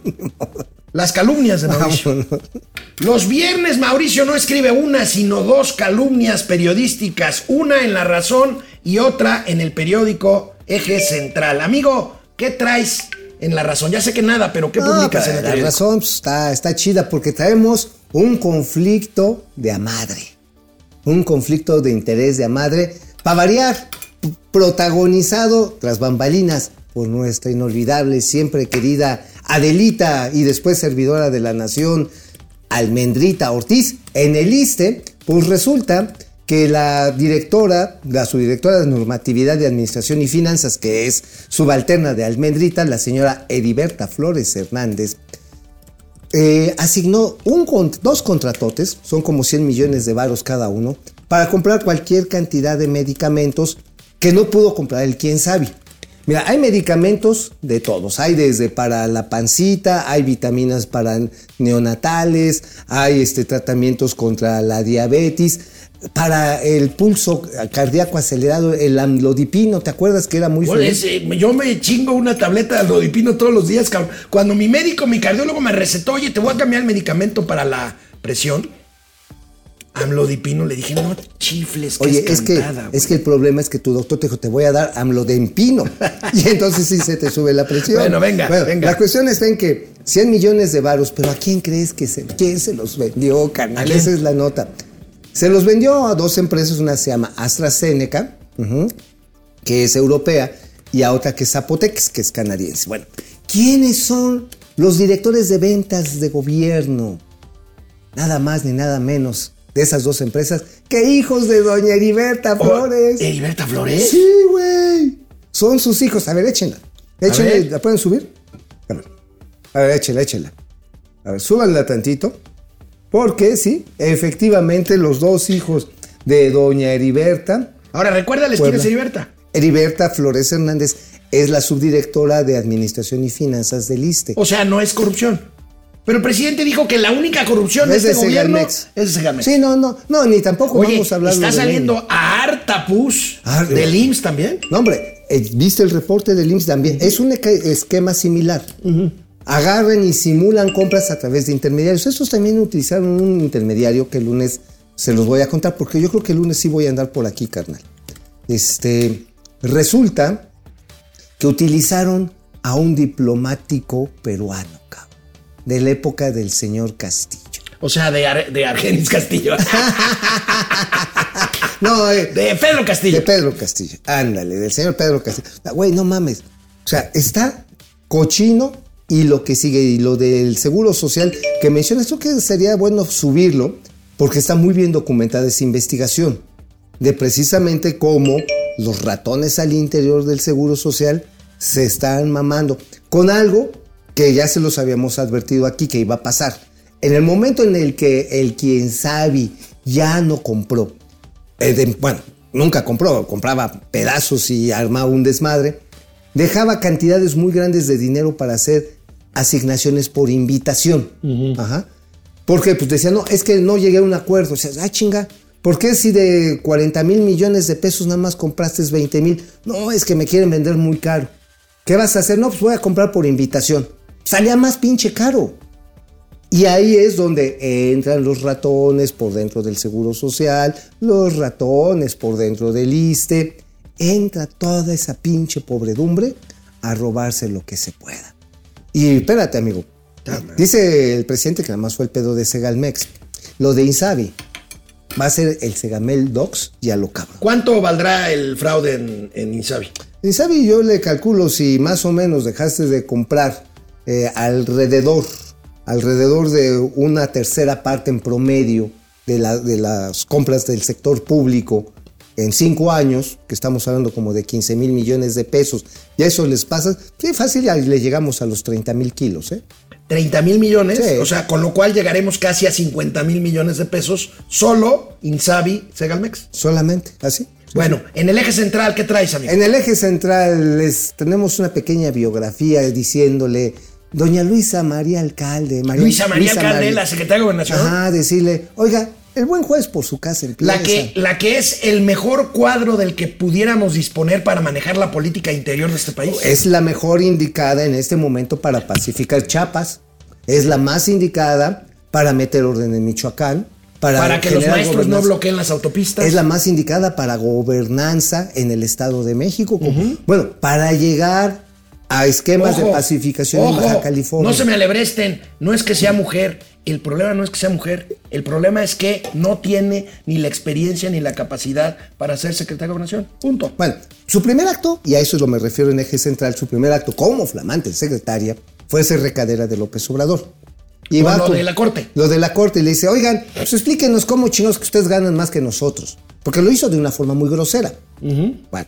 las calumnias de Mauricio. Vámonos. Los viernes Mauricio no escribe una, sino dos calumnias periodísticas, una en La Razón y otra en el periódico Eje Central. Amigo, ¿qué traes en La Razón? Ya sé que nada, pero ¿qué publicas en el La periódico? razón pues, está, está chida porque traemos un conflicto de a madre. Un conflicto de interés de madre. Para variar, protagonizado tras bambalinas por nuestra inolvidable, siempre querida Adelita y después servidora de la nación, Almendrita Ortiz. En el ISTE, pues resulta que la directora, la subdirectora de normatividad de administración y finanzas, que es subalterna de Almendrita, la señora Ediberta Flores Hernández, eh, asignó dos contratotes, son como 100 millones de varos cada uno, para comprar cualquier cantidad de medicamentos que no pudo comprar el quien sabe. Mira, hay medicamentos de todos, hay desde para la pancita, hay vitaminas para neonatales, hay este, tratamientos contra la diabetes, para el pulso cardíaco acelerado, el amlodipino, ¿te acuerdas que era muy ese, yo me chingo una tableta de alodipino todos los días, cabrón. Cuando mi médico, mi cardiólogo me recetó, oye, te voy a cambiar el medicamento para la presión. Amlodipino, le dije, no chifles, que Oye, es, es que, cantada, es güey". que el problema es que tu doctor te dijo, te voy a dar amlodempino. [LAUGHS] y entonces sí se te sube la presión. Bueno, venga, venga. La cuestión está en que 100 millones de varos, pero ¿a quién crees que se, quién se los vendió, quién? Esa es la nota. Se los vendió a dos empresas, una se llama AstraZeneca, que es europea, y a otra que es Apotex, que es canadiense. Bueno, ¿quiénes son los directores de ventas de gobierno? Nada más ni nada menos de esas dos empresas que hijos de doña Heriberta Oh, Flores. ¿Heriberta Flores? Sí, güey. Son sus hijos. A ver, échenla. Échenle, ver. ¿la pueden subir? A ver, a ver, échela, échela. A ver, súbanla tantito. Porque sí, efectivamente los dos hijos de doña Heriberta, Ahora, recuérdales quién Puebla. es Heriberta. Heriberta Flores Hernández es la subdirectora de Administración y Finanzas del ISTE. O sea, no es corrupción. Pero el presidente dijo que la única corrupción de Es este de gobierno es de Segalmex. Sí, no, no, no, ni tampoco Oye, vamos a hablar está de saliendo a Artapus Ah, de- del IMSS también. No, hombre, eh, ¿viste el reporte del IMSS también? Es un esquema similar. Agarran y simulan compras a través de intermediarios. Estos también utilizaron un intermediario que el lunes se los voy a contar, porque yo creo que el lunes sí voy a andar por aquí, carnal. Este, resulta que utilizaron a un diplomático peruano, cabrón, de la época del señor Castillo. O sea, de, Ar- de Argenis Castillo. [LAUGHS] No, eh, de Pedro Castillo. De Pedro Castillo. Ándale, del señor Pedro Castillo. Ah, Güey, no mames. O sea, está cochino y lo que sigue, y lo del seguro social que mencionas, creo que sería bueno subirlo porque está muy bien documentada esa investigación de precisamente cómo los ratones al interior del seguro social se están mamando con algo que ya se los habíamos advertido aquí que iba a pasar. En el momento en el que el quien sabe ya no compró eh, bueno, nunca compró, compraba pedazos y armaba un desmadre, dejaba cantidades muy grandes de dinero para hacer asignaciones por invitación. Ajá. Porque pues decía, no, es que no llegué a un acuerdo. O sea, ah, chinga, ¿por qué si de 40 mil millones de pesos nada más compraste 20 mil? No, es que me quieren vender muy caro. ¿Qué vas a hacer? No, pues voy a comprar por invitación. Salía más pinche caro. Y ahí es donde entran los ratones por dentro del Seguro Social, los ratones por dentro del ISTE. Entra toda esa pinche pobredumbre a robarse lo que se pueda. Y espérate, amigo. Dice el presidente que nada más fue el pedo de Segalmex. Lo de Insabi va a ser el Segamel Docs y a lo cabrón. ¿Cuánto valdrá el fraude en, en Insabi? Insabi yo le calculo si más o menos dejaste de comprar eh, alrededor, alrededor de una tercera parte en promedio de, la- de las compras del sector público en cinco años, que estamos hablando como de 15 mil millones de pesos, y a eso les pasa, sí, fácil, le llegamos a los 30 mil kilos, ¿eh? 30 mil millones, Sí. o sea, con lo cual llegaremos casi a 50 mil millones de pesos solo Insabi Segalmex. Solamente, así. Bueno, en el eje central, ¿qué traes, amigo? En el eje central les tenemos una pequeña biografía diciéndole, doña Luisa María Alcalde. María- Luisa María Alcalde, María- la secretaria de Gobernación. Ajá, decirle, oiga, el buen juez por su casa empieza. La que, la que es el mejor cuadro del que pudiéramos disponer para manejar la política interior de este país. Es la mejor indicada en este momento para pacificar Chiapas. Es la más indicada para meter orden en Michoacán. Para, para que los maestros no bloqueen las autopistas. Es la más indicada para gobernanza en el Estado de México. Bueno, para llegar a esquemas de Ojo, pacificación en Baja California. No se me alebresten, no es que sea mujer. El problema no es que sea mujer. El problema es que no tiene ni la experiencia ni la capacidad para ser secretaria de gobernación. Punto. Bueno, su primer acto, y a eso es lo me refiero en eje central, su primer acto como flamante secretaria fue ser recadera de López Obrador. Y va lo con- de la corte. Lo de la corte y le dice, oigan, pues explíquenos cómo chinos que ustedes ganan más que nosotros. Porque lo hizo de una forma muy grosera. Bueno,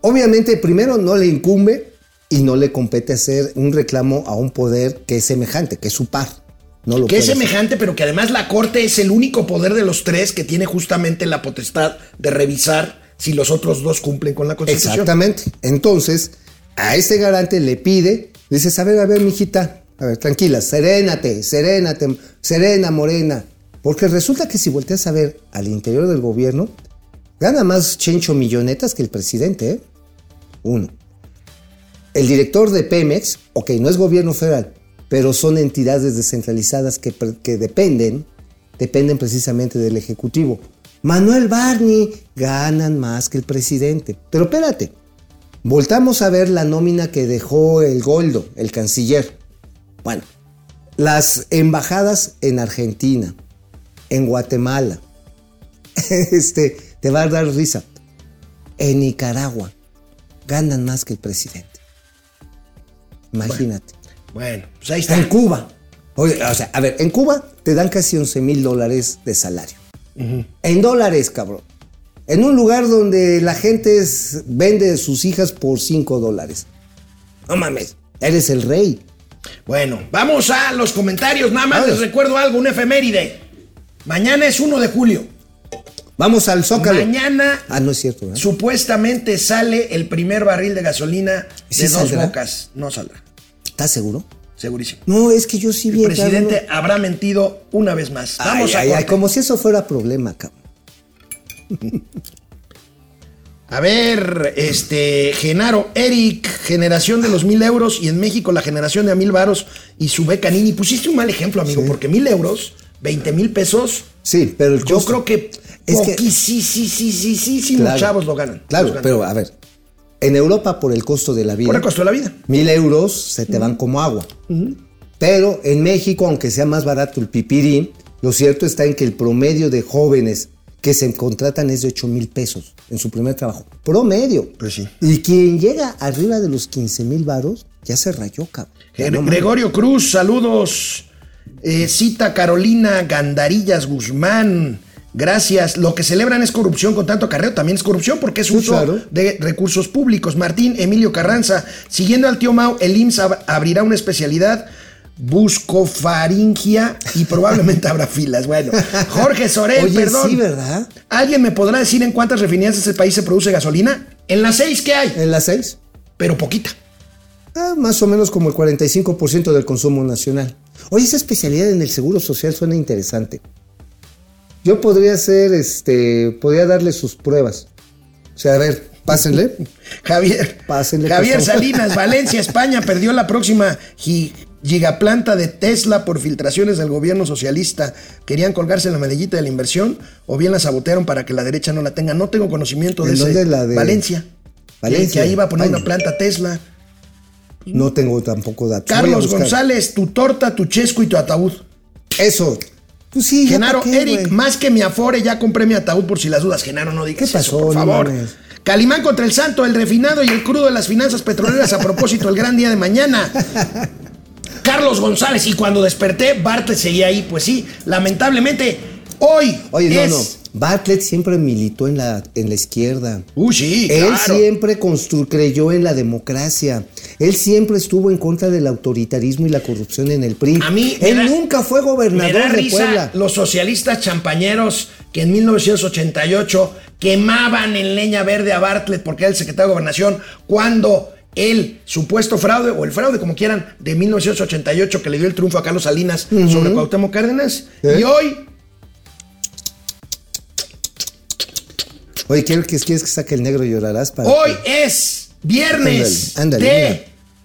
obviamente primero no le incumbe y no le compete hacer un reclamo a un poder que es semejante, que es su par. No lo Que es hacer. semejante, pero que además la corte es el único poder de los tres que tiene justamente la potestad de revisar si los otros dos cumplen con la constitución. Exactamente. Entonces, a este garante le pide, dices, a ver, a ver, mijita, a ver, tranquila, serénate, serénate, serena, morena. Porque resulta que si volteas a ver al interior del gobierno, gana más Chencho Millonetas que el presidente, ¿eh? Uno. El director de Pemex, ok, no es gobierno federal, pero son entidades descentralizadas que, dependen, dependen precisamente del Ejecutivo. Manuel Barney ganan más que el presidente. Pero espérate, voltamos a ver la nómina que dejó el Goldo, el canciller. Bueno, las embajadas en Argentina, en Guatemala, [LAUGHS] este, te va a dar risa. En Nicaragua ganan más que el presidente. Imagínate. Bueno, pues ahí está. En Cuba. O sea, a ver, en Cuba te dan casi 11 mil dólares de salario. En dólares, cabrón. En un lugar donde la gente es- vende sus hijas por 5 dólares. No mames, eres el rey. Bueno, vamos a los comentarios. Nada más Vamos. les recuerdo algo, un efeméride. Mañana es 1 de julio. Vamos al Zócalo. Mañana Ah, no es cierto, ¿verdad? supuestamente sale el primer barril de gasolina ¿Sí de dos bocas. No saldrá, ¿Estás seguro? segurísimo. No, es que yo sí vi El presidente habrá mentido una vez más. Vamos Ay, a ay, como si eso fuera problema, cabrón. [LAUGHS] A ver, este, Genaro, Eric, generación de los mil euros y en México la generación de a mil varos y su beca Nini. Pusiste un mal ejemplo, amigo, porque mil euros, 20 mil pesos, Sí, pero el yo costo- creo que Es que- poquisísimos Claro. chavos lo ganan. Claro, Los ganan. pero a ver, en Europa por el costo de la vida, Por el costo de la vida. mil euros se te van como agua. Pero en México, aunque sea más barato el pipirín, lo cierto está en que el promedio de jóvenes que se contratan es de 8 mil pesos en su primer trabajo. Promedio. Pues sí. Y quien llega arriba de los 15 mil varos, ya se rayó, cabrón. No. Gregorio Cruz, saludos. Eh, cita Carolina Gandarillas Guzmán. Gracias. Lo que celebran es corrupción con tanto acarreo. También es corrupción porque es uso claro. de recursos públicos. Martín Emilio Carranza. Siguiendo al tío Mau, el IMSS ab- abrirá una especialidad buscofaringia y probablemente habrá filas. Bueno, Jorge Sorel, Oye, perdón. sí, ¿verdad? ¿Alguien me podrá decir en cuántas refinerías de país se produce gasolina? En las seis que hay, En las 6. pero poquita. Ah, más o menos como el 45% del consumo nacional. Oye, esa especialidad en el seguro social suena interesante. Yo podría hacer, este, podría darle sus pruebas. O sea, a ver, pásenle. [LAUGHS] Javier, Pásenle, Javier. Salinas, [LAUGHS] Valencia, España, perdió la próxima gi- gigaplanta de Tesla por filtraciones del gobierno socialista. Querían colgarse la medallita de la inversión o bien la sabotearon para que la derecha no la tenga. No tengo conocimiento de ¿En ese. dónde la de- Valencia. Valencia. Que ahí iba a poner una planta Tesla. No tengo tampoco datos. Carlos. González, tu torta, tu chesco y tu ataúd. Eso. Pues sí, Genaro, qué, Eric, más que mi afore, ya compré mi ataúd por si las dudas. Genaro, no digas ¿Qué pasó? eso, por favor. Calimán contra el santo, el refinado y el crudo de las finanzas petroleras a propósito el gran día de mañana. [LAUGHS] Carlos González, y cuando desperté, Bartlett seguía ahí. Pues sí, lamentablemente, hoy Oye, no, es... no. Bartlett siempre militó en la, en la izquierda. Uy, sí, Él claro. siempre creyó en la democracia. Él siempre estuvo en contra del autoritarismo y la corrupción en el PRI. A mí Él da- nunca fue Me gobernador da de risa Puebla. los socialistas champañeros que en 1988 quemaban en leña verde a Bartlett porque era el secretario de gobernación cuando el supuesto fraude o el fraude como quieran de 1988 que le dio el triunfo a Carlos Salinas sobre Cuauhtémoc Cárdenas ¿Eh? y hoy Oye, ¿quieres que, quieres que saque el negro y llorarás? Para hoy que- es viernes Ándale, ándale, de mira.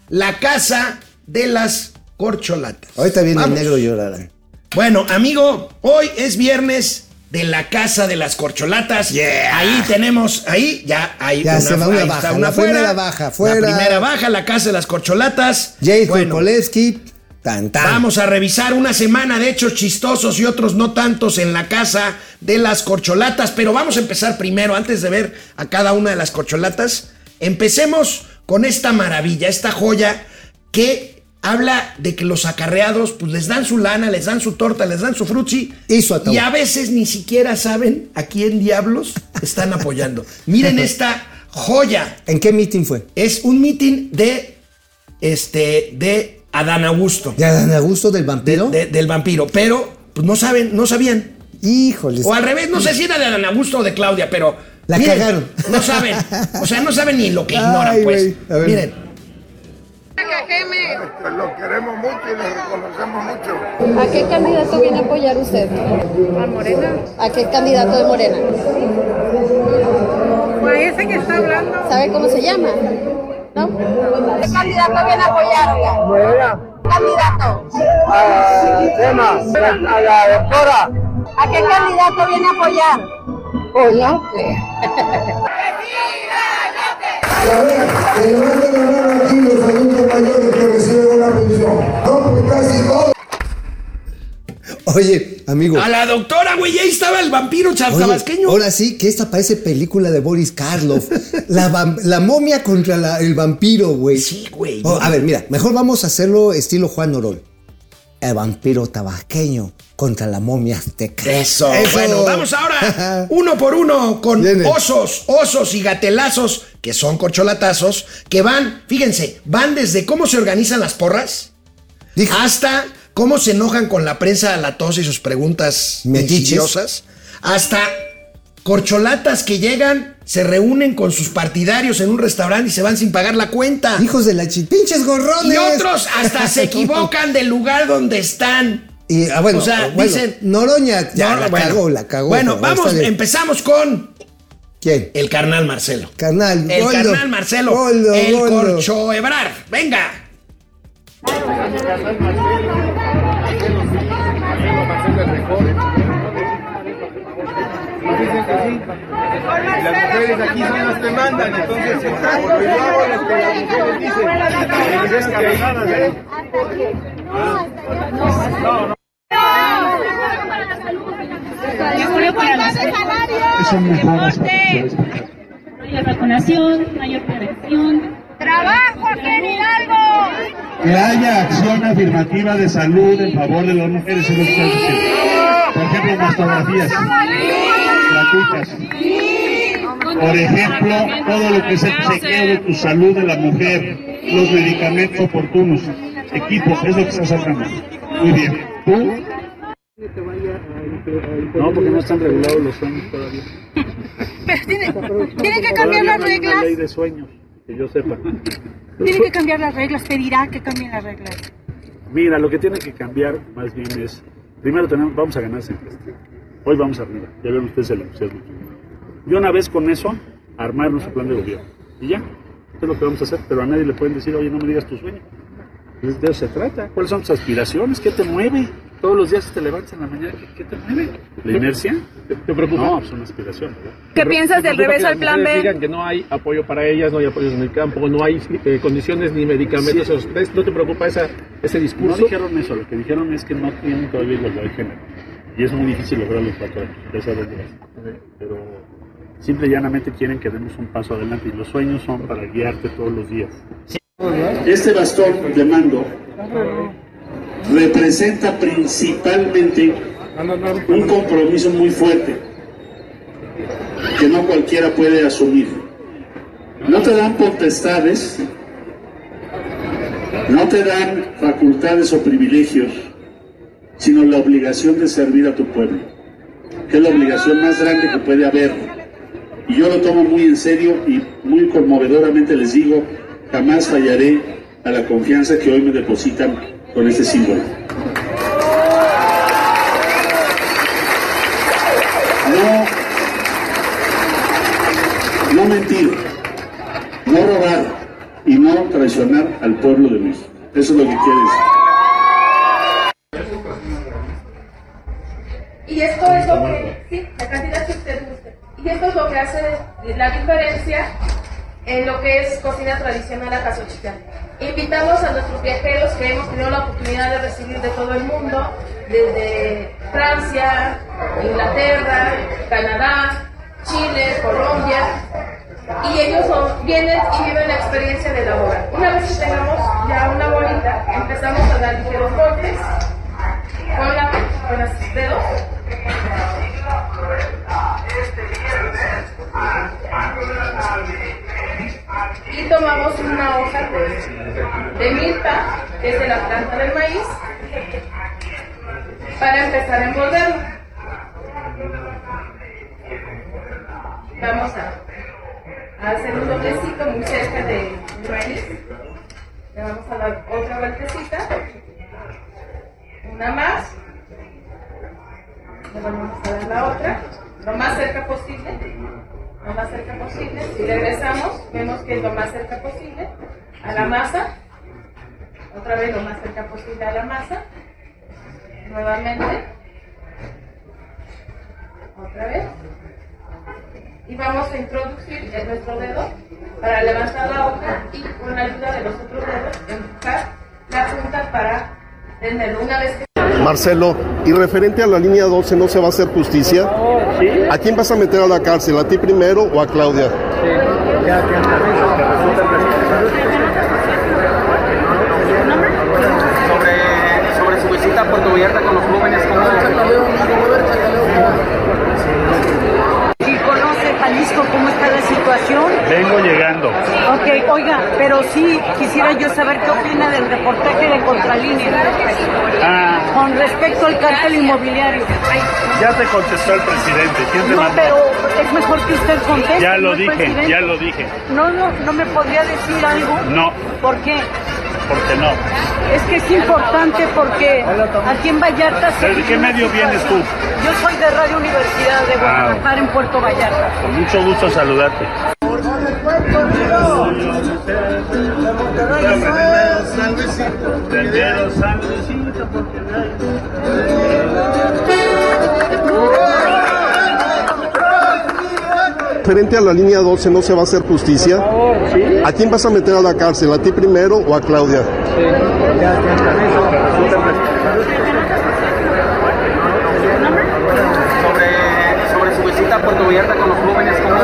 la casa de las corcholatas. Ahorita viene Vamos. el negro y llorará. Bueno, amigo, hoy es viernes de la casa de las corcholatas. Ahí tenemos, ahí ya hay Ya se va una baja, está una la fuera, primera baja, fuera. La primera baja, la casa de las corcholatas. Jay Bueno, tan tan. Vamos a revisar una semana de hechos chistosos y otros no tantos en la casa de las corcholatas, pero vamos a empezar primero, antes de ver a cada una de las corcholatas, empecemos con esta maravilla, esta joya que habla de que los acarreados pues les dan su lana, les dan su torta, les dan su frutzi Y su y a veces ni siquiera saben a quién diablos están apoyando. Miren [LAUGHS] esta joya. ¿En qué meeting fue? Es un meeting de este de Adán Augusto ¿De Adán Augusto del vampiro? de- del vampiro, pero pues no saben, no sabían. Híjoles. O al revés, no sé si era de Adán Augusto o de Claudia, pero La cagaron. No saben, o sea, no saben ni lo que Ay, ignoran, pues. A ver. Miren, Lo queremos mucho y le reconocemos mucho. ¿A qué candidato viene a apoyar usted? ¿A Morena? ¿A qué candidato de Morena? ¿O a ese que está hablando? ¿Sabe cómo se llama? ¿No? ¿Qué candidato viene a apoyar? Morena. ¿Candidato? A Tema, a la doctora. ¿A qué candidato viene a apoyar? Pues no. Oye, amigo. a la doctora, güey, ahí estaba el vampiro Oye, chavasqueño. ahora sí, que esta parece película de Boris Karloff. la, la momia contra la- el vampiro, güey. Sí, güey. Oh, a ver, mira, mejor vamos a hacerlo estilo Juan Orol. El vampiro tabasqueño contra la momia azteca. Eso. Bueno, vamos ahora [LAUGHS] uno por uno con Viene. osos, osos y gatelazos, que son corcholatazos, que van, fíjense, van desde cómo se organizan las porras hasta cómo se enojan con la prensa latosa y sus preguntas Metiches. insidiosas, hasta corcholatas que llegan, se reúnen con sus partidarios en un restaurante y se van sin pagar la cuenta. Hijos de la chi... ¡Pinches gorrones! Y otros hasta se [LAUGHS] equivocan del lugar donde están. Y, ah, bueno, o sea, bueno, dicen. Noroña, ya No, la bueno. cagó, la cagó. Bueno, pero vamos, empezamos con ¿Quién? el carnal Marcelo. Carnal, El Goldo. carnal Marcelo. Goldo, el Goldo. corcho Ebrar. Venga. Las mujeres aquí son las que mandan, entonces por lo yo hago lo que las mujeres dicen. Y es que ahí- Son mejoras Mayor vacunación, mayor prevención. ¡Trabajo aquí en Hidalgo! que haya acción afirmativa de salud en favor de las mujeres en los diciendo. Por ejemplo, mastografías gratuitas. Por ejemplo, todo lo que es el chequeo de tu salud de la mujer, los medicamentos oportunos, equipo, es lo que está sacando. Muy bien. ¿Tú? No, porque no están regulados los sueños todavía. [LAUGHS] Pero tiene, que cambiar las reglas. Una ley de sueños, que yo sepa. Tiene que cambiar las reglas. Pedirá que cambien las reglas. Mira, lo que tiene que cambiar más bien es, primero tenemos, vamos a ganar siempre. Hoy vamos arriba, ya vieron ustedes el entusiasmo. Y una vez con eso, armar nuestro plan de gobierno. Y ya, esto es lo que vamos a hacer, pero a nadie le pueden decir, oye, no me digas tu sueño. Pues De eso se trata. ¿Cuáles son tus aspiraciones? ¿Qué te mueve? Todos los días te levantas en la mañana, ¿qué, qué te mueve? ¿La inercia? ¿Te preocupa? No, pues una aspiración. ¿verdad? ¿Qué piensas del revés al plan B? Digan que no hay apoyo para ellas, no hay apoyos en el campo, no hay eh, condiciones ni medicamentos. ¿No te preocupa esa, ese No discurso? dijeron eso, lo que dijeron es que no tienen todavía igualdad de género. Y es muy difícil lograrlo en cuatro años, ya sabes. Pero simple y llanamente quieren que demos un paso adelante y los sueños son para guiarte todos los días. Este bastón de mando representa principalmente un compromiso muy fuerte que no cualquiera puede asumir. No te dan potestades, no te dan facultades o privilegios, sino la obligación de servir a tu pueblo, que es la obligación más grande que puede haber. Y yo lo tomo muy en serio y muy conmovedoramente les digo, jamás fallaré a la confianza que hoy me depositan con este símbolo. No, no mentir, no robar y no traicionar al pueblo de México. Eso es lo que quiere decir. Y esto es lo que, sí, la cantidad que usted guste. Y esto es lo que hace la diferencia en lo que es cocina tradicional acá Xochitán. Invitamos a nuestros viajeros que hemos tenido la oportunidad de recibir de todo el mundo, desde Francia, Inglaterra, Canadá, Chile, Colombia, y ellos vienen y viven la experiencia de elaborar. Una vez que tengamos ya una bolita, empezamos a dar ligeros golpes con, la, con los dedos. Y tomamos una hoja de, milpa, que es de la planta del maíz, para empezar a envolverlo. Vamos a, hacer un doblecito muy cerca de maíz. Le vamos a dar otra vueltecita. Una más. Le vamos a dar la otra. Lo más cerca posible. Lo más cerca posible. Si regresamos, vemos que es lo más cerca posible a la masa. Otra vez lo más cerca posible a la masa. Nuevamente. Otra vez. Y vamos a introducir en nuestro dedo para levantar la hoja y con la ayuda de los otros dedos empujar la punta para tenerlo. Una vez que Marcelo, y referente a la línea 12 no se va a hacer justicia. ¿A quién vas a meter a la cárcel? ¿A ti primero o a Claudia? Sobre, su visita a Puerto Vallarta con los jóvenes, cómo está la situación. Vengo llegando. Ok, oiga, pero sí quisiera yo saber qué opina del reportaje de Contralínea. Ah, con respecto al cártel inmobiliario. Ya te contestó el presidente. ¿Quién te No, mandó? pero es mejor que usted conteste. Ya lo ¿no, dije, presidente? ya lo dije. No, no, no me podría decir algo. No, ¿Por qué? porque no. Es que es importante porque aquí en Vallarta... se- ¿De qué medio vienes tú? Yo soy de Radio Universidad de Ah. Guadalajara en Puerto Vallarta. Con mucho gusto saludarte. San Luisito, Frente a la línea 12 no se va a hacer justicia. ¿A quién vas a meter a la cárcel? ¿A ti primero o a Claudia? sobre, sobre su visita a Puerto Vallarta con los jóvenes, ¿cómo,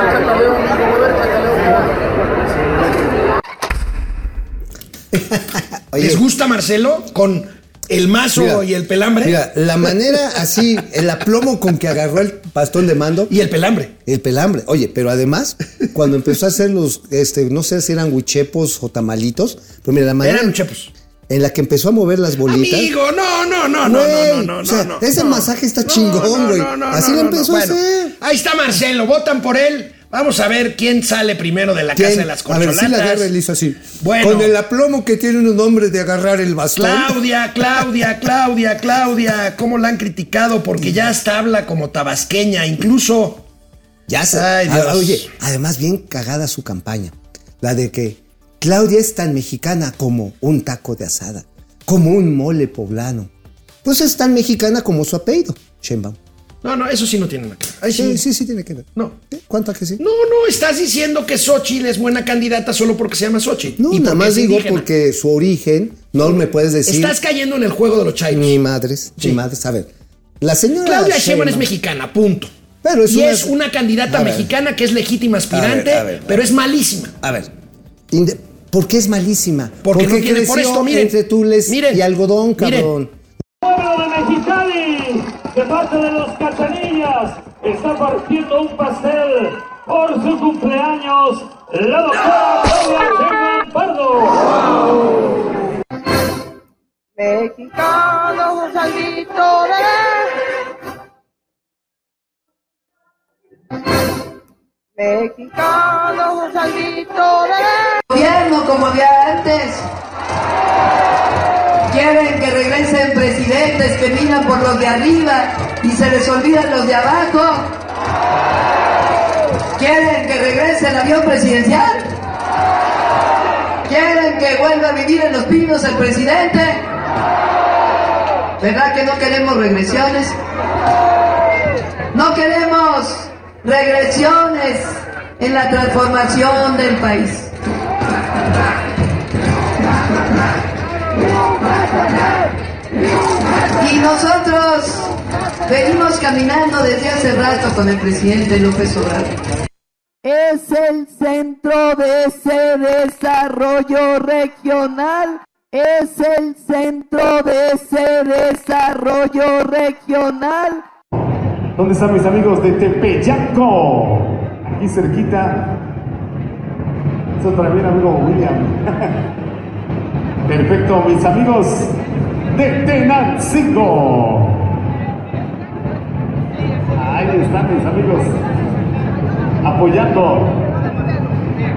[LAUGHS] ¿Les gusta Marcelo con el mazo Mira, y el pelambre? Mira, la manera así, el aplomo con que agarró el bastón de mando. Y el pelambre. El pelambre. Oye, pero además, cuando empezó a hacer los, este, no sé si eran huichepos o tamalitos, pero mira, la manera. Eran huichepos. En la que empezó a mover las bolitas. Amigo, no, no, no, no, Güey, no, no, no, o sea, no, ese no. masaje está No, chingón, güey. no, no, Así no, lo no, empezó no. a Bueno, hacer. Ahí está Marcelo, votan por él. Vamos a ver quién sale primero de la ¿Quién? casa de las A ver, corcholatas. sí la hizo así. Bueno. Con el aplomo que tiene un hombre de agarrar el bastón. Claudia, Claudia, Claudia, Claudia, ¿cómo la han criticado? Porque ya hasta habla como tabasqueña, incluso. Ya se. Ay, Dios. Ah, oye, además bien cagada su campaña. La de que Claudia es tan mexicana como un taco de asada, como un mole poblano. Pues es tan mexicana como su apellido, Sheinbaum. No, no, eso sí no tiene nada que ver. Ahí Sí, sí, sí tiene que ver. No. ¿Cuánto que sí? No, no, estás diciendo que Xochitl es buena candidata solo porque se llama Xochitl. No, y nada más digo indígena. porque su origen, no me puedes decir. Estás cayendo en el juego de los chairos. Mi madres, mi madres. A ver, la señora. Claudia Sheinbaum es mexicana, punto. Pero es y una- es una candidata mexicana que es legítima aspirante, A ver, a ver, a pero es malísima. A ver, inde- ¿por qué es malísima? Porque no Porque tiene por esto, miren. entre tules Miren, y algodón, miren. cabrón. pueblo de parte de los cachanillas, está partiendo un pastel por su cumpleaños, la doctora Claudia Pardo. Mexicano, un salito de... Mexicano, un salito de... Gobierno como había antes. Quieren que regresen presidentes que miran por los de arriba y se les olvidan los de abajo. Quieren que regrese el avión presidencial. Quieren que vuelva a vivir en los pinos el presidente. ¿Verdad que no queremos regresiones? No queremos regresiones en la transformación del país. Y nosotros venimos caminando desde hace rato con el presidente López Obrador. Es el centro de ese desarrollo regional. Es el centro de ese desarrollo regional. ¿Dónde están mis amigos de Tepeyaco? Aquí cerquita. Eso mi amigo William. [LAUGHS] Perfecto, mis amigos de Tenancingo. Ahí están mis amigos apoyando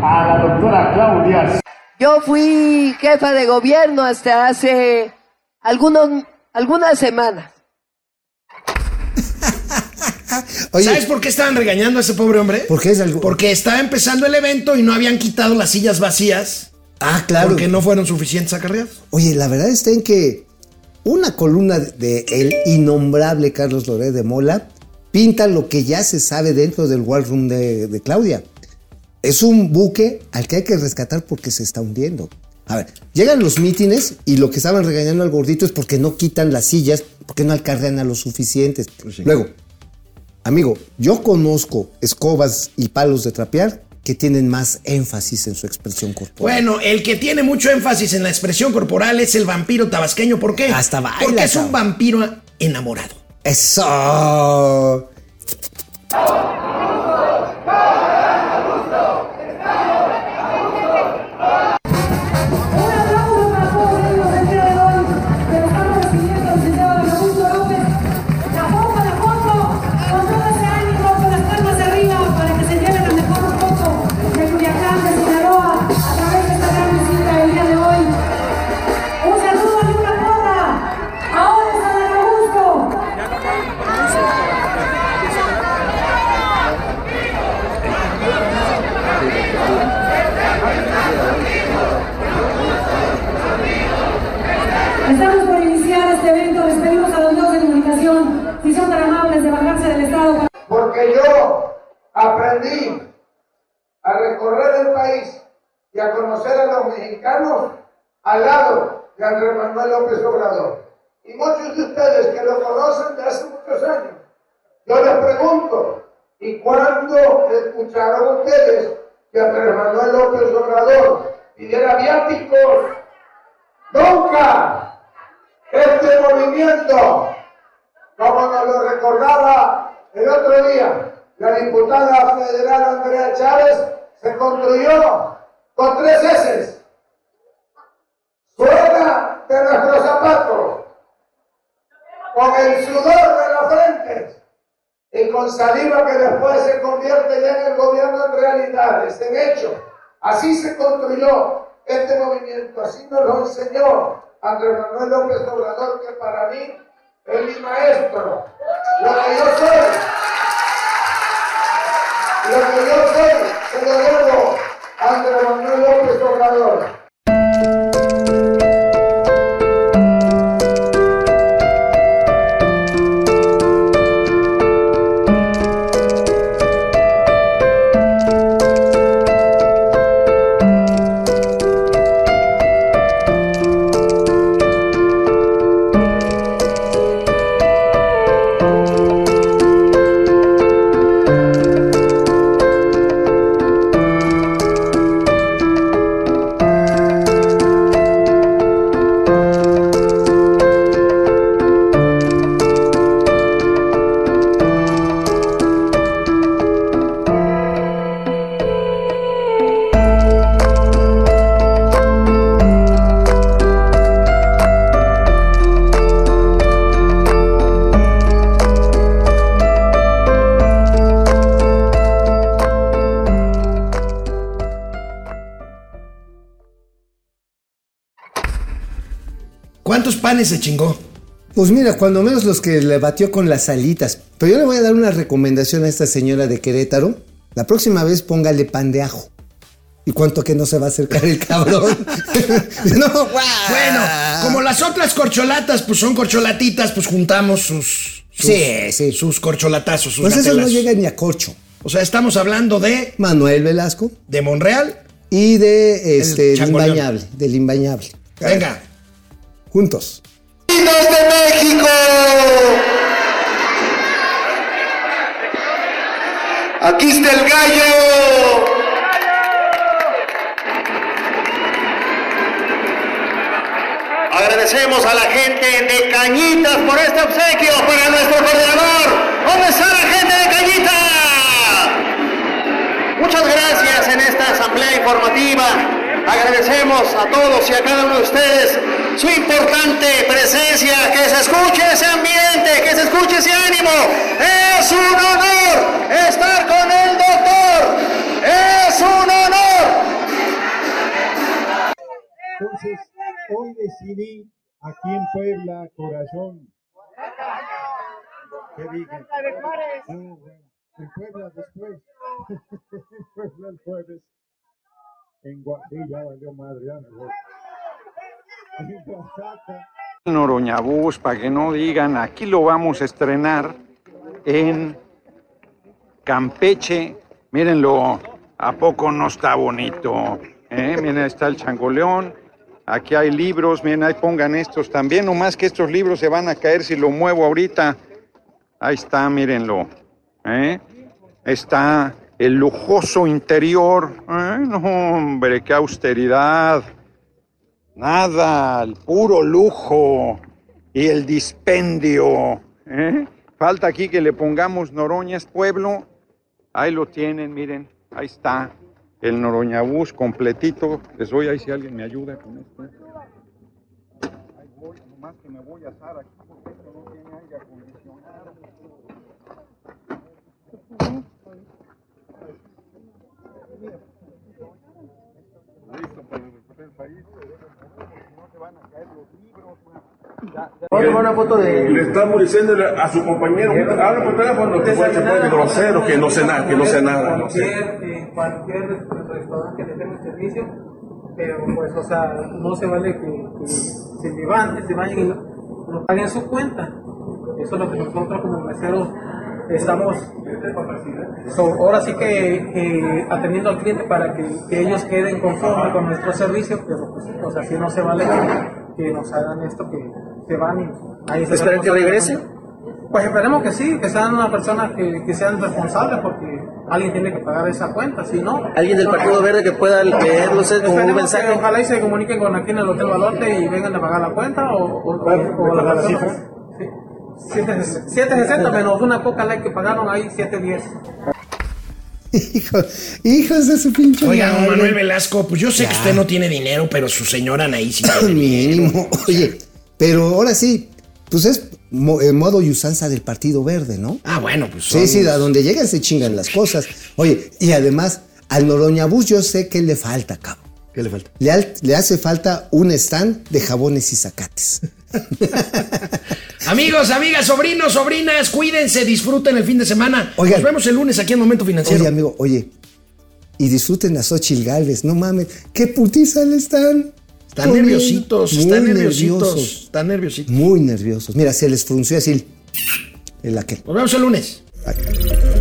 a la doctora Claudia. Yo fui jefa de gobierno hasta hace algunos, algunas semanas. [LAUGHS] ¿Sabes por qué estaban regañando a ese pobre hombre? Porque es algo. Porque estaba empezando el evento y no habían quitado las sillas vacías. Ah, claro. Porque no fueron suficientes acarreados. Oye, la verdad está en que una columna de el innombrable Carlos Loret de Mola pinta lo que ya se sabe dentro del War Room de, de Claudia. Es un buque al que hay que rescatar porque se está hundiendo. A ver, llegan los mítines y lo que estaban regañando al gordito es porque no quitan las sillas, porque no acarrean a los suficientes. Luego, amigo, yo conozco escobas y palos de trapear que tienen más énfasis en su expresión corporal. Bueno, el que tiene mucho énfasis en la expresión corporal es el vampiro tabasqueño. ¿Por qué? Hasta baila, Porque es un vampiro enamorado. Eso. A los mexicanos al lado de Andrés Manuel López Obrador. Y muchos de ustedes que lo conocen de hace muchos años, yo les pregunto, ¿y cuándo escucharon ustedes que Andrés Manuel López Obrador pidiera viáticos? Nunca. Este movimiento, como nos lo recordaba el otro día, la diputada federal Andrea Chávez se construyó con tres S. Suena de nuestros zapatos, con el sudor de la frente y con saliva que después se convierte ya en el gobierno en realidades, en hecho. Así se construyó este movimiento, así nos lo enseñó Andrés Manuel López Obrador, que para mí es mi maestro. Lo que yo soy, lo que yo soy, se lo debo Andrés Manuel López Obrador. ¿Cuántos panes se chingó? Pues mira, cuando menos los que le batió con las alitas. Pero yo le voy a dar una recomendación a esta señora de Querétaro. La próxima vez póngale pan de ajo. ¿Y cuánto que no se va a acercar el cabrón? [LAUGHS] [LAUGHS] no, Bueno, como las otras corcholatas, pues son corcholatitas, pues juntamos sus. sus Sí, sí. Sus corcholatazos, sus Pues eso no llega ni a corcho. O sea, estamos hablando de. Manuel Velasco. De Monreal. Y de este, el Changoleón. imbañable. Del imbañable. Venga. Juntos. ¡Vinos de México! Aquí está el gallo. Agradecemos a la gente de Cañitas por este obsequio para nuestro coordinador. ¿Dónde está la gente de Cañitas? Muchas gracias en esta asamblea informativa. Agradecemos a todos y a cada uno de ustedes su importante presencia. Que se escuche ese ambiente, que se escuche ese ánimo. Es un honor estar con el doctor. Es un honor. Entonces, hoy decidí aquí en Puebla, corazón. ¿Qué dije? No, bueno, en Puebla después. [LAUGHS] en Puebla el jueves. En Gua- sí, ya valió madre, ya. Noroñabús, para que no digan, aquí lo vamos a estrenar en Campeche. Mírenlo, ¿a poco no está bonito? ¿Eh? Miren, ahí está el changoleón. Aquí hay libros, miren, ahí pongan estos también, nomás que estos libros se van a caer si lo muevo ahorita. Ahí está, mírenlo. ¿eh? Está el lujoso interior. No, hombre, qué austeridad. Nada, el puro lujo y el dispendio. ¿eh? Falta aquí que le pongamos Noroñas Pueblo. Ahí lo tienen, miren, ahí está el Noroñabús completito. Les doy ahí si alguien me ayuda con esto. Ahí voy, nomás que me voy a asar aquí porque esto no tiene aire acondicionado. Listo para recorrer el país. No se van a caer los libros. una foto de. Le estamos diciendo a su compañero, habla por teléfono, que se de grosero, que no sé nada, que no sé nada, no sé. Cualquier, eh, cualquier restaurante que tenga servicio, pero pues, o sea, no se vale que, que se levanten, se vayan y lo paguen su cuenta. Eso es lo que nosotros como meseros estamos so, ahora sí que, que atendiendo al cliente para que, que ellos queden conformes con nuestro servicio, pero pues, o sea, si no se vale que, que nos hagan esto, que se van y ahí se ¿Esperan van que regrese? Pues esperemos que sí, que sean una persona que, que sean responsables porque alguien tiene que pagar esa cuenta, si no... ¿Alguien del Partido Verde que pueda leerlo usted como un mensaje? que ojalá y se comuniquen con aquí en el Hotel Balote y vengan a pagar la cuenta o, o, o, o la la persona- cifra? Sí. 760 menos una coca light que pagaron ahí 710. [LAUGHS] Hijo, hijos de su pinche Oiga, don. Manuel Velasco, pues yo sé que usted no tiene dinero, pero su señora Anaí sí tiene [LAUGHS] dinero. Oye, pero ahora sí, pues es mo- eh, modo y usanza del Partido Verde, ¿no? Ah, bueno, pues Sí, sí, a donde llegan se chingan las cosas. Oye, y además, al Noroña Bus yo sé que le falta, cabrón. ¿Qué le falta? Le, le hace falta un stand de jabones y zacates. [LAUGHS] Amigos, amigas, sobrinos, sobrinas, cuídense, disfruten el fin de semana. Oigan. Nos vemos el lunes aquí en Momento Financiero. Oye, amigo, oye. Y disfruten a Xochitl Galvez, no mames. ¿Qué putiza le están? Están nerviositos, Muy están nerviositos, nerviosos, están nerviositos. Muy nerviosos. Mira, se les frunció así el, el aquel. Nos vemos el lunes. Bye.